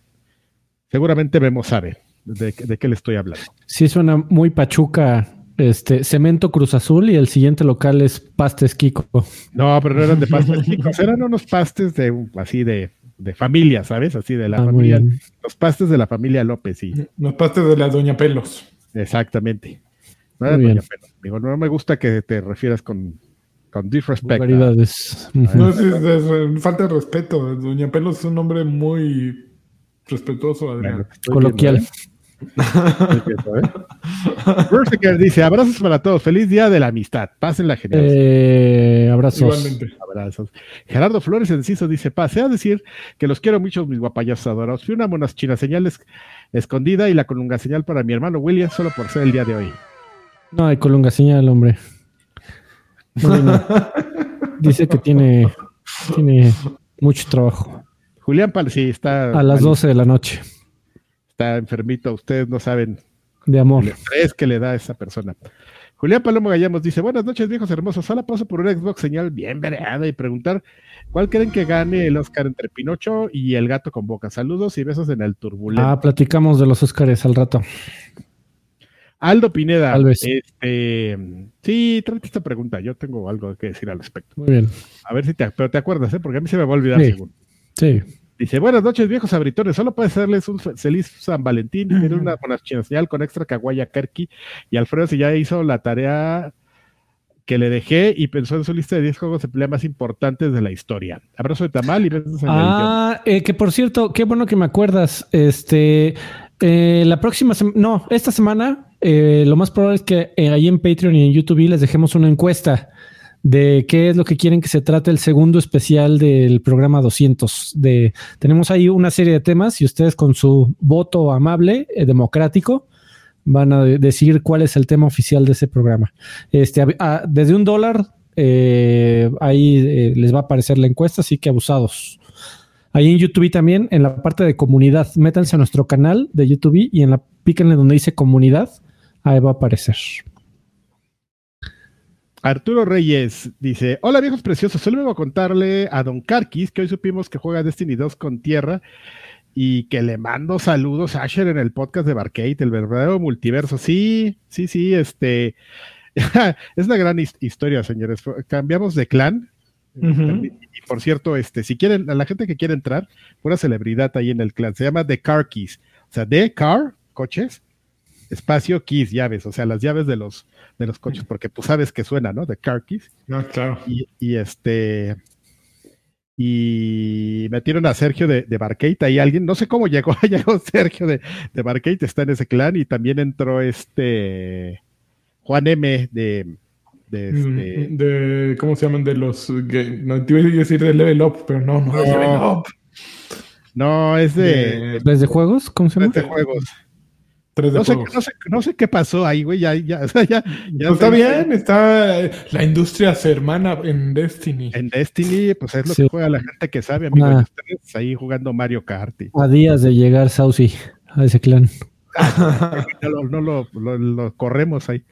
Seguramente Memo sabe de, de qué le estoy hablando. Sí suena muy Pachuca. Este, Cemento Cruz Azul y el siguiente local es Pastes Kiko. No, pero no eran de pastes chicos, eran unos pastes de así de, de familia, ¿sabes? Así de la Ah, familia, los pastes de la familia López, sí, Los pastes de la Doña Pelos. exactamente. No, era. Doña Pelo. Digo, no me gusta que te refieras con, con disrespect. No, es, es- es falta de respeto. Doña Pelos es un hombre muy respetuoso, Adrián. Bueno, Coloquial. viendo, ¿eh? Dice, abrazos para todos, feliz día de la amistad, pásenla genial. Eh, abrazos. Igualmente. Abrazos. Gerardo Flores Enciso dice, pase a decir que los quiero mucho, mis guapayazos adorados. Fui una monas china señal es- escondida y la colunga señal para mi hermano William solo por ser el día de hoy. No hay colunga señal, hombre. No, no. Dice que tiene, tiene mucho trabajo. Julián Pal, sí, está, A las mal- 12 de la noche. Está enfermito, ustedes no saben De amor. el estrés que le da a esa persona. Julián Palomo Gallamos dice, buenas noches viejos hermosos, solo paso por una Xbox señal bien vereada y preguntar cuál creen que gane el Oscar entre Pinocho y el gato con boca. Saludos y besos en el turbulento. Ah, platicamos de los Óscares al rato. Aldo Pineda, Tal vez. este, sí, trate esta pregunta, yo tengo algo que decir al respecto. Muy bien. A ver si te, pero te acuerdas, ¿eh? porque a mí se me va a olvidar Sí. seguro. Sí. Dice, buenas noches, viejos abritones. Solo puede hacerles un fe- feliz San Valentín. Tiene una señal con extra caguaya Kerky. Y Alfredo, si ya hizo la tarea que le dejé y pensó en su lista de 10 juegos de pelea más importantes de la historia. Abrazo de tamal y besos en el Ah, eh, que por cierto, qué bueno que me acuerdas. Este, eh, la próxima semana, no, esta semana, eh, lo más probable es que eh, ahí en Patreon y en YouTube les dejemos una encuesta de qué es lo que quieren que se trate el segundo especial del programa 200. De, tenemos ahí una serie de temas y ustedes con su voto amable, eh, democrático, van a de- decir cuál es el tema oficial de ese programa. Este, desde un dólar, eh, ahí eh, les va a aparecer la encuesta, así que abusados. Ahí en YouTube también, en la parte de comunidad, métanse a nuestro canal de YouTube y en la píquenle donde dice comunidad, ahí va a aparecer. Arturo Reyes dice: Hola viejos preciosos, solo vengo a contarle a Don Carquis que hoy supimos que juega Destiny 2 con tierra y que le mando saludos a Asher en el podcast de Barcade, el verdadero multiverso. Sí, sí, sí, este es una gran his- historia, señores. Cambiamos de clan. Y por cierto, este, si quieren, a la gente que quiere entrar, pura celebridad ahí en el clan, se llama The Car Keys. O sea, The Car, coches, espacio keys, llaves, o sea, las llaves de los, de los coches, porque tú sabes que suena, ¿no? The Car Keys. No, claro. Y, y este. Y metieron a Sergio de, de Barcade, ahí alguien, no sé cómo llegó, llegó Sergio de, de está en ese clan, y también entró este Juan M de, de este, Mm, De, ¿Cómo se llaman? De los. No te iba a decir de Level Up, pero no, no, de No. Level Up. no, es de, De ¿Desde juegos? ¿Cómo se llama? de juegos. Tres de No sé, no, sé, no sé qué pasó ahí, güey, ya, ya, o sea, ya, ya Pues está bien, está. eh, La industria se hermana en Destiny. En Destiny, pues es lo Sí. que juega la gente que sabe, amigo, Ah. ustedes ahí jugando Mario Kart. y- A días de llegar Saucy a ese clan. no lo, no lo, lo- lo corremos ahí.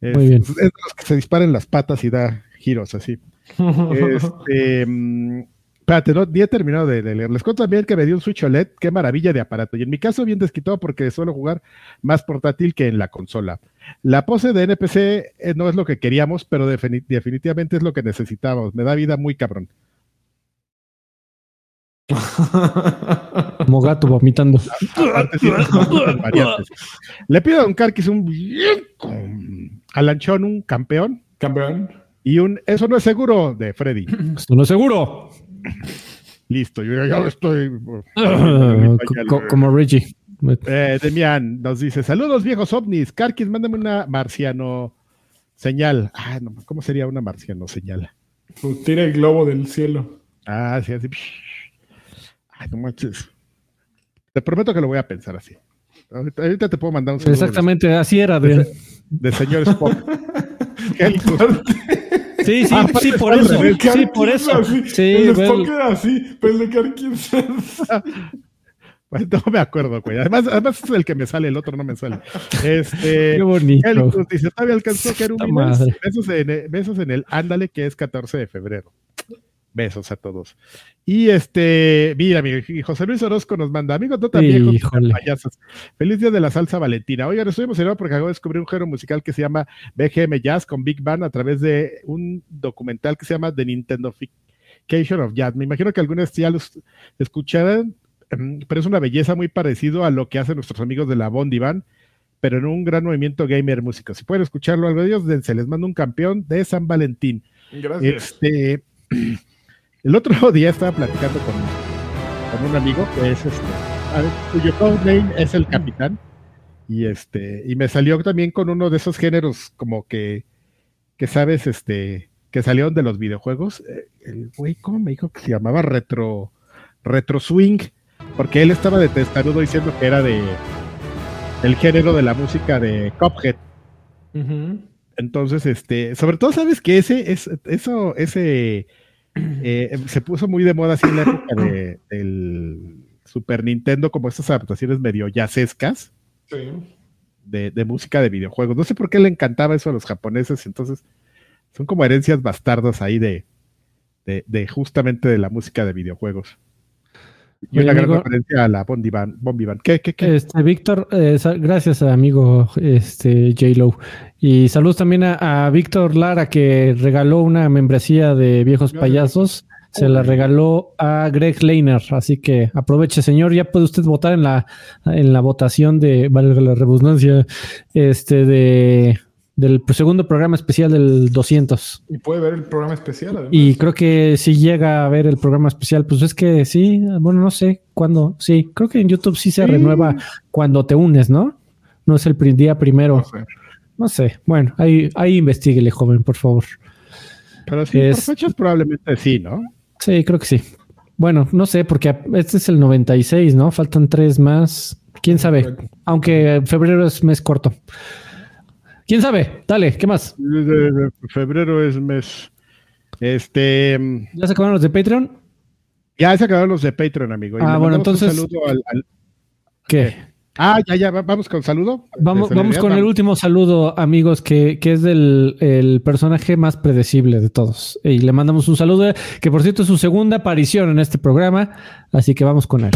Es, Muy bien. es los que se disparan las patas y da giros así. Este, mm, espérate, no, ni he terminado de, de leer. Les cuento también que me dio un Switch OLED, qué maravilla de aparato. Y en mi caso, bien desquitado porque suelo jugar más portátil que en la consola. La pose de NPC eh, no es lo que queríamos, pero defini- definitivamente es lo que necesitábamos. Me da vida muy cabrón. Como gato vomitando. Aparte. Le pido a Don Carquis un a Lanchón un campeón Campeón. y un eso no es seguro de Freddy. Esto no es seguro. Listo, yo ya estoy. Co- como Reggie. Eh, Demian nos dice: Saludos, viejos ovnis. Carquis, mándame una marciano señal. Ah, no, ¿cómo sería una marciano señal? Pues tira el globo del cielo. Ah, sí, así. Ay, no manches. Te prometo que lo voy a pensar así. Ahorita, ahorita te puedo mandar un saludo de- Exactamente, así era, Adrián. de señor Spock. Sí, sí, Ah, sí, por está eso. Sí, por eso. Sí, el bueno. Spock era así, pero el de Karkins Pues no me acuerdo, güey. Además, además es el que me sale, el otro no me sale. Este. Qué bonito. Helicus dice, todavía alcanzó madre. Besos en, besos en el Ándale, que es 14 de febrero. Besos a todos. Y este, mira, mi José Luis Orozco nos manda, amigos, no tan Híjole. payasos. Feliz día de la salsa valentina. Oigan, estoy emocionado porque acabo de descubrir un género musical que se llama BGM Jazz con Big Band a través de un documental que se llama The Nintendofication of Jazz. Me imagino que algunas ya los escucharan, em, pero es una belleza muy parecido a lo que hacen nuestros amigos de la Bondi Band, pero en un gran movimiento gamer músico. Si pueden escucharlo algo de ellos, dense, les mando un campeón de San Valentín. Gracias. Este, el otro día estaba platicando con, con un amigo que es este, cuyo codename es el capitán. Y este, y me salió también con uno de esos géneros como que, que sabes, este, que salieron de los videojuegos. Eh, El güey, ¿cómo me dijo que se llamaba? Retro, retro swing. Porque él estaba de testarudo diciendo que era de el género de la música de Cuphead. Ujú. Entonces, este, sobre todo, sabes que ese, es, eso, ese eh, se puso muy de moda así en la época de, del Super Nintendo, como estas adaptaciones medio jazzescas Sí. de, de música de videojuegos. No sé por qué le encantaba eso a los japoneses, entonces son como herencias bastardas ahí de, de, de justamente de la música de videojuegos. Y una gran amigo. referencia a la Bondi Band. ¿Qué, qué, qué? Este, Víctor, eh, gracias amigo este, J-Lo. Y saludos también a, a Víctor Lara que regaló una membresía de viejos payasos. Se la regaló a Greg Leiner. Así que aproveche, señor. Ya puede usted votar en la, en la votación de, valga la redundancia, este, de, del segundo programa especial del 200. Y puede ver el programa especial, además. Y creo que si llega a ver el programa especial, pues es que sí, bueno, no sé cuándo. Sí, creo que en YouTube sí se Sí. renueva cuando te unes, ¿no? No es el día primero. No sé. No sé. Bueno, ahí, ahí investiguele, joven, por favor. Pero sí, Es- por fechas probablemente sí, ¿no? Sí, creo que sí. Bueno, no sé, porque este es el 96, ¿no? Faltan tres más. ¿Quién sabe? Aunque febrero es mes corto. ¿Quién sabe? Dale, ¿qué más? Febrero es mes. Este. ¿Ya se acabaron los de Patreon? Ya se acabaron los de Patreon, amigo. Y Ah, bueno, mandamos un entonces- saludo al- al- ¿Qué? Ah, ya, ya, va- vamos con saludo. Vamos, vamos con el último saludo, amigos, que, que es del el personaje más predecible de todos. Y le mandamos un saludo, que por cierto es su segunda aparición en este programa, así que vamos con él.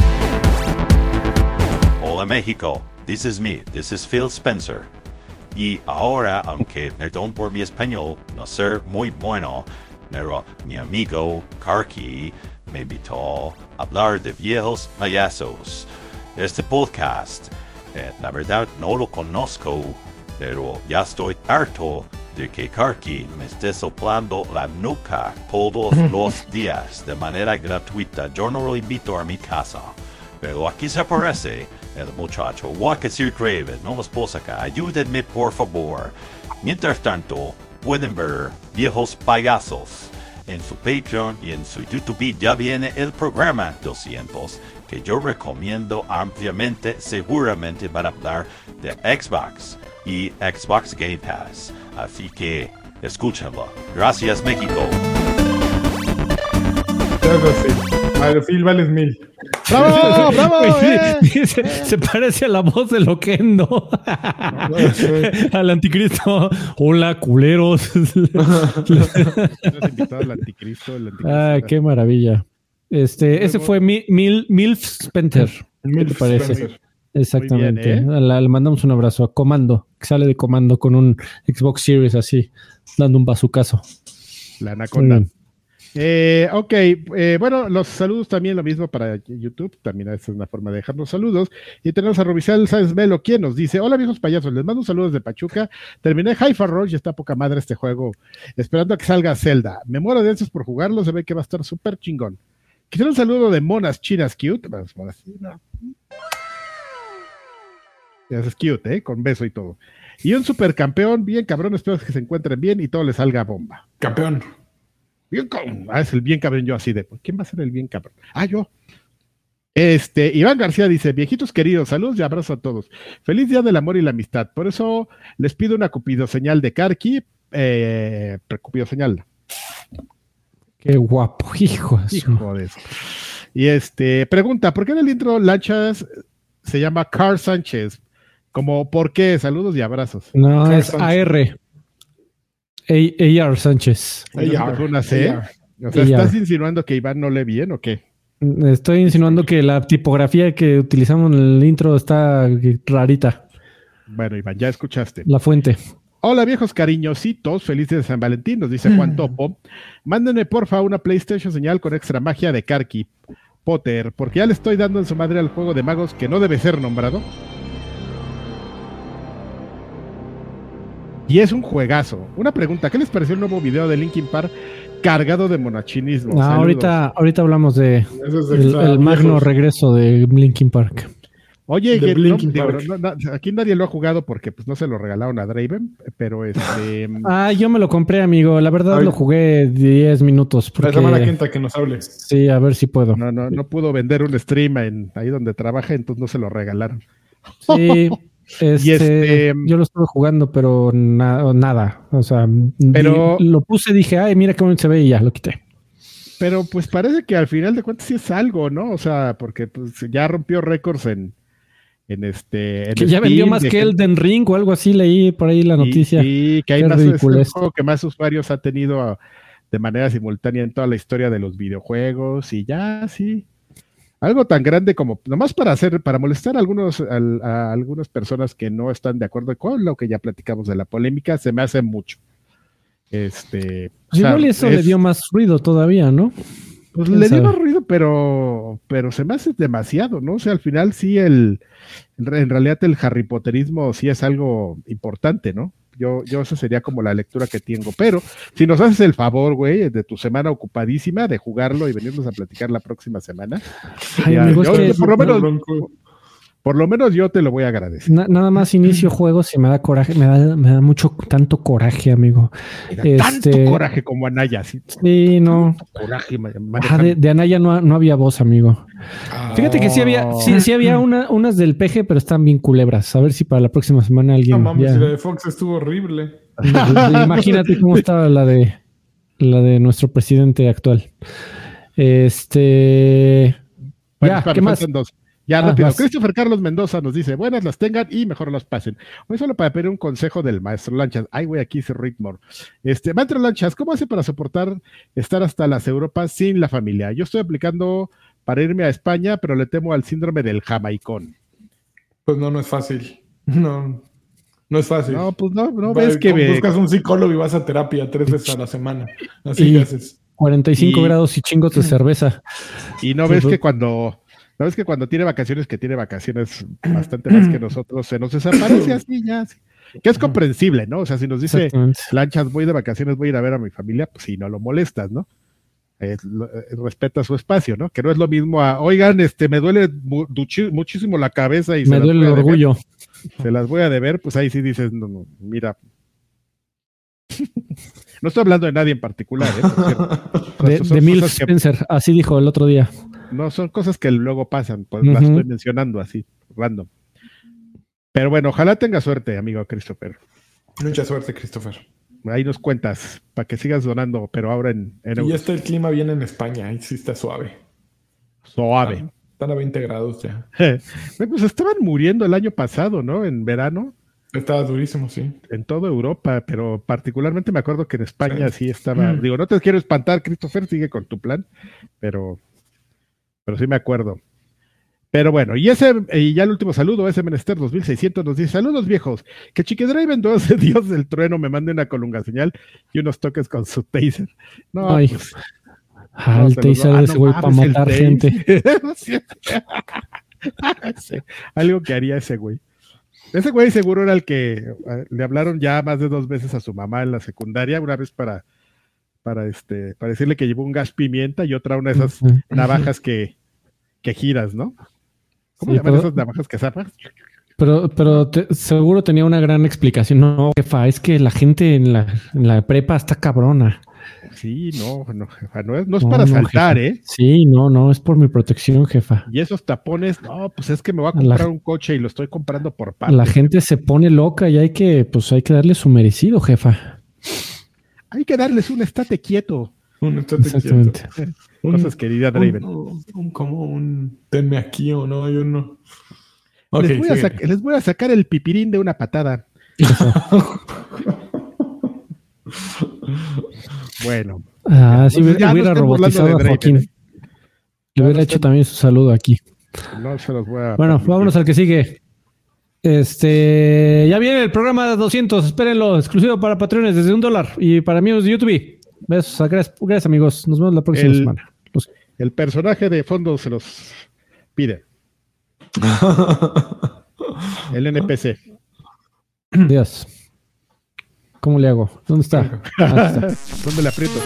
Hola México, this is me, this is Phil Spencer. Y ahora, aunque perdón por mi español, no ser muy bueno, pero mi amigo Karki me invitó a hablar de viejos payasos. Este podcast, eh, la verdad no lo conozco, pero ya estoy harto de que Karki me esté soplando la nuca todos los días de manera gratuita. Yo no lo invito a mi casa. Pero aquí se aparece el muchacho. Wakasir Craven, no los puedo sacar. Ayúdenme, por favor. Mientras tanto, pueden ver Viejos Payasos en su Patreon y en su YouTube. Ya viene el programa 200 que yo recomiendo ampliamente, seguramente para hablar de Xbox y Xbox Game Pass. Así que escúchenlo. Gracias, México. Sí. Mil. ¡Bravo! ¡Bravo! Eh! se, se parece a la voz de Loquendo. al anticristo. Hola, culeros. Nos invitado al anticristo. El anticristo. ah, qué maravilla. Este, ese fue Mi- Mil, Milf Spencer. ¿Qué Mil te parece? Spencer. Exactamente. Bien, ¿eh? La- le mandamos un abrazo a Comando, que sale de Comando con un Xbox Series así, dando un bazucazo. La anaconda. Eh, ok, eh, bueno, los saludos también lo mismo para YouTube, también esa es una forma de dejarnos saludos. Y tenemos a Robisal Sáenz Melo, quien nos dice, hola viejos payasos, les mando un saludo desde Pachuca, terminé Hi-Fi Rush y está poca madre este juego, esperando a que salga Zelda. Me muero de ansias por jugarlo, se ve que va a estar súper chingón. Quisiera un saludo de monas chinas cute, monas. Ya Es cute, ¿eh? Con beso y todo. Y un supercampeón, bien cabrón, espero que se encuentren bien y todo les salga bomba. Campeón. Bien cabrón. Ah, es el bien cabrón yo así de. ¿por ¿Quién va a ser el bien cabrón? Ah, yo. Este, Iván García dice, viejitos queridos, saludos y abrazos a todos. Feliz día del amor y la amistad. Por eso les pido una cupido señal de Karki. Eh, cupido señal. Qué guapo, hijo. Hijo de eso. Y este, pregunta, ¿por qué en el intro Lanchas se llama Carl Sánchez? Como, ¿por qué? Saludos y abrazos. No, es Sánchez. AR. A- AR Sánchez. ¿No se te fue una C? AR. O sea, AR. ¿estás insinuando que Iván no lee bien o qué? Estoy insinuando que la tipografía que utilizamos en el intro está rarita. Bueno, Iván, ya escuchaste. La fuente. Hola viejos cariñositos, felices de San Valentín, nos dice Juan Topo. Mándenme porfa una PlayStation señal con extra magia de Karki Potter, porque ya le estoy dando en su madre al juego de magos que no debe ser nombrado. Y es un juegazo. Una pregunta, ¿qué les pareció el nuevo video de Linkin Park cargado de monachinismo? Ah, Saludos. ahorita, ahorita hablamos de es el, el magno regreso de Linkin Park. Oye, que no, Park. no, no, aquí nadie lo ha jugado porque pues no se lo regalaron a Draven, pero este... Ah, yo me lo compré, amigo. La verdad Ay. lo jugué 10 minutos. La semana Porque... quinta que nos hable. Sí, a ver si puedo. No, no, no pudo vender un stream en ahí donde trabaja, entonces no se lo regalaron. Sí, este, este- yo lo estuve jugando, pero na- nada. O sea, Pero- lo puse, dije, ay, mira bonito se ve y ya lo quité. Pero pues parece que al final de cuentas sí es algo, ¿no? O sea, porque pues, ya rompió récords en, en este. en Que ya Steam, vendió más que gente- Elden Ring o algo así, leí por ahí la noticia. Y, que hay Qué más es el juego que más usuarios ha tenido ah, de manera simultánea en toda la historia de los videojuegos. Y ya sí. Algo tan grande como, nomás para hacer, para molestar a algunos, a, algunas personas que no están de acuerdo con lo que ya platicamos de la polémica, se me hace mucho. Este. o sea, igual eso le dio más ruido todavía, ¿no? Pues ¿Quién le dio más ruido, pero, pero se me hace demasiado, ¿no? O sea, al final sí el, en realidad el Harry Potterismo sí es algo importante, ¿no? Yo, yo esa sería como la lectura que tengo. Pero si nos haces el favor, güey, de tu semana ocupadísima, de jugarlo y venirnos a platicar la próxima semana. Ay, ya, yo, por, lo menos, Bronco. Por lo menos yo te lo voy a agradecer. na- nada más inicio juegos y me da coraje, me da, me da mucho, tanto coraje, amigo. Mira, Tanto Este- coraje como Anaya, sí, Sí, no. coraje Ajá, de, de Anaya no, no había voz, amigo. Fíjate que sí había, sí, sí había una, unas del peje, pero están bien culebras. A ver si para la próxima semana No alguien. mames, ya- la de Fox estuvo horrible. Imagínate cómo estaba la de la de nuestro presidente actual. Este. Bueno, ya, espera, ¿qué más? dos. Ya Ah, rápido. vas. Christopher Carlos Mendoza nos dice: Buenas las tengan y mejor las pasen. Hoy solo para pedir un consejo del maestro Lanchas. Ay, güey, aquí dice Ritmore. Este, maestro Lanchas, ¿cómo hace para soportar estar hasta las Europas sin la familia? Yo estoy aplicando para irme a España, pero le temo al síndrome del jamaicón. Pues no, no es fácil. No, no es fácil. No, pues no, no Va- ves que Buscas un psicólogo y vas a terapia tres veces a la semana. Así Y- que haces. 45 Y- grados y chingos de cerveza. Y no ves que cuando, no ves que cuando tiene vacaciones, que tiene vacaciones bastante más que nosotros, se nos desaparece así ya. Que es comprensible, ¿no? O sea, si nos dice lanchas, voy de vacaciones, voy a ir a ver a mi familia, pues si no lo molestas, ¿no? Eh, respeta su espacio, ¿no? Que no es lo mismo a, oigan, este, me duele mu- muchísimo la cabeza y se Me las duele voy el a deber, orgullo. se las voy a deber, pues ahí sí dices, no, no, mira. No estoy hablando de nadie en particular, ¿eh? Por. De, de que- Spencer, así dijo el otro día. No, son cosas que luego pasan, pues las estoy mencionando así, random. Pero bueno, ojalá tenga suerte, amigo Christopher. Mucha suerte, Christopher. Ahí nos cuentas, para que sigas donando, pero ahora en, en Y ya está el clima bien en España. Ahí sí está suave. suave. Están a 20 grados ya. Pues estaban muriendo el año pasado, ¿no? En verano, Estaba durísimo, sí. en toda Europa, pero particularmente me acuerdo que en España sí estaba. Digo, no te quiero espantar, Christopher, sigue con tu plan, pero, pero sí me acuerdo. Pero bueno, y ese, y ya el último saludo, ese Menester 2600 nos dice: Saludos viejos, que Chiquidriven 2, Dios del trueno, me mande una colunga señal y unos toques con su taser. No, Ay, pues, Ah, no, el taser va- de ah, ese güey para matar gente. Sí, Algo que haría ese güey. Ese güey seguro era el que eh, le hablaron ya más de dos veces a su mamá en la secundaria, una vez para, para, este, para decirle que llevó un gas pimienta y otra una de esas navajas que, que giras, ¿no? ¿Cómo Sí, llaman pero- esas navajas que zapas? Pero, pero te- seguro tenía una gran explicación. No, jefa, es que la gente en la, en la prepa está cabrona. Sí, no, no, jefa, no es, no es No, para no, saltar, jefa. ¿eh? Sí, no, no, es por mi protección, jefa. Y esos tapones, no, pues es que me voy a La- comprar un coche y lo estoy comprando por partes. La gente se pone loca y hay que, pues hay que darle su merecido, jefa. Hay que darles un estate quieto. Un estate Exactamente. quieto. Un- Cosas querida Draven. un- un- como un tenme aquí o no, yo no. Les, voy a sigue. sac- les voy a sacar el pipirín de una patada. bueno, Ah, no hubiera robotizado a Joaquín. ¿eh? Le hubiera hecho también su saludo aquí. no se los voy a. Bueno, permitir. vámonos al que sigue. Este, ya viene el programa 200, espérenlo, exclusivo para patrones desde un dólar y para amigos de YouTube. Besos, gracias, gracias amigos, nos vemos la próxima El- semana. Los- El personaje de fondo se los pide. El NPC. Adiós. ¿Cómo le hago? ¿Dónde está? Está. ¿Dónde le aprieto?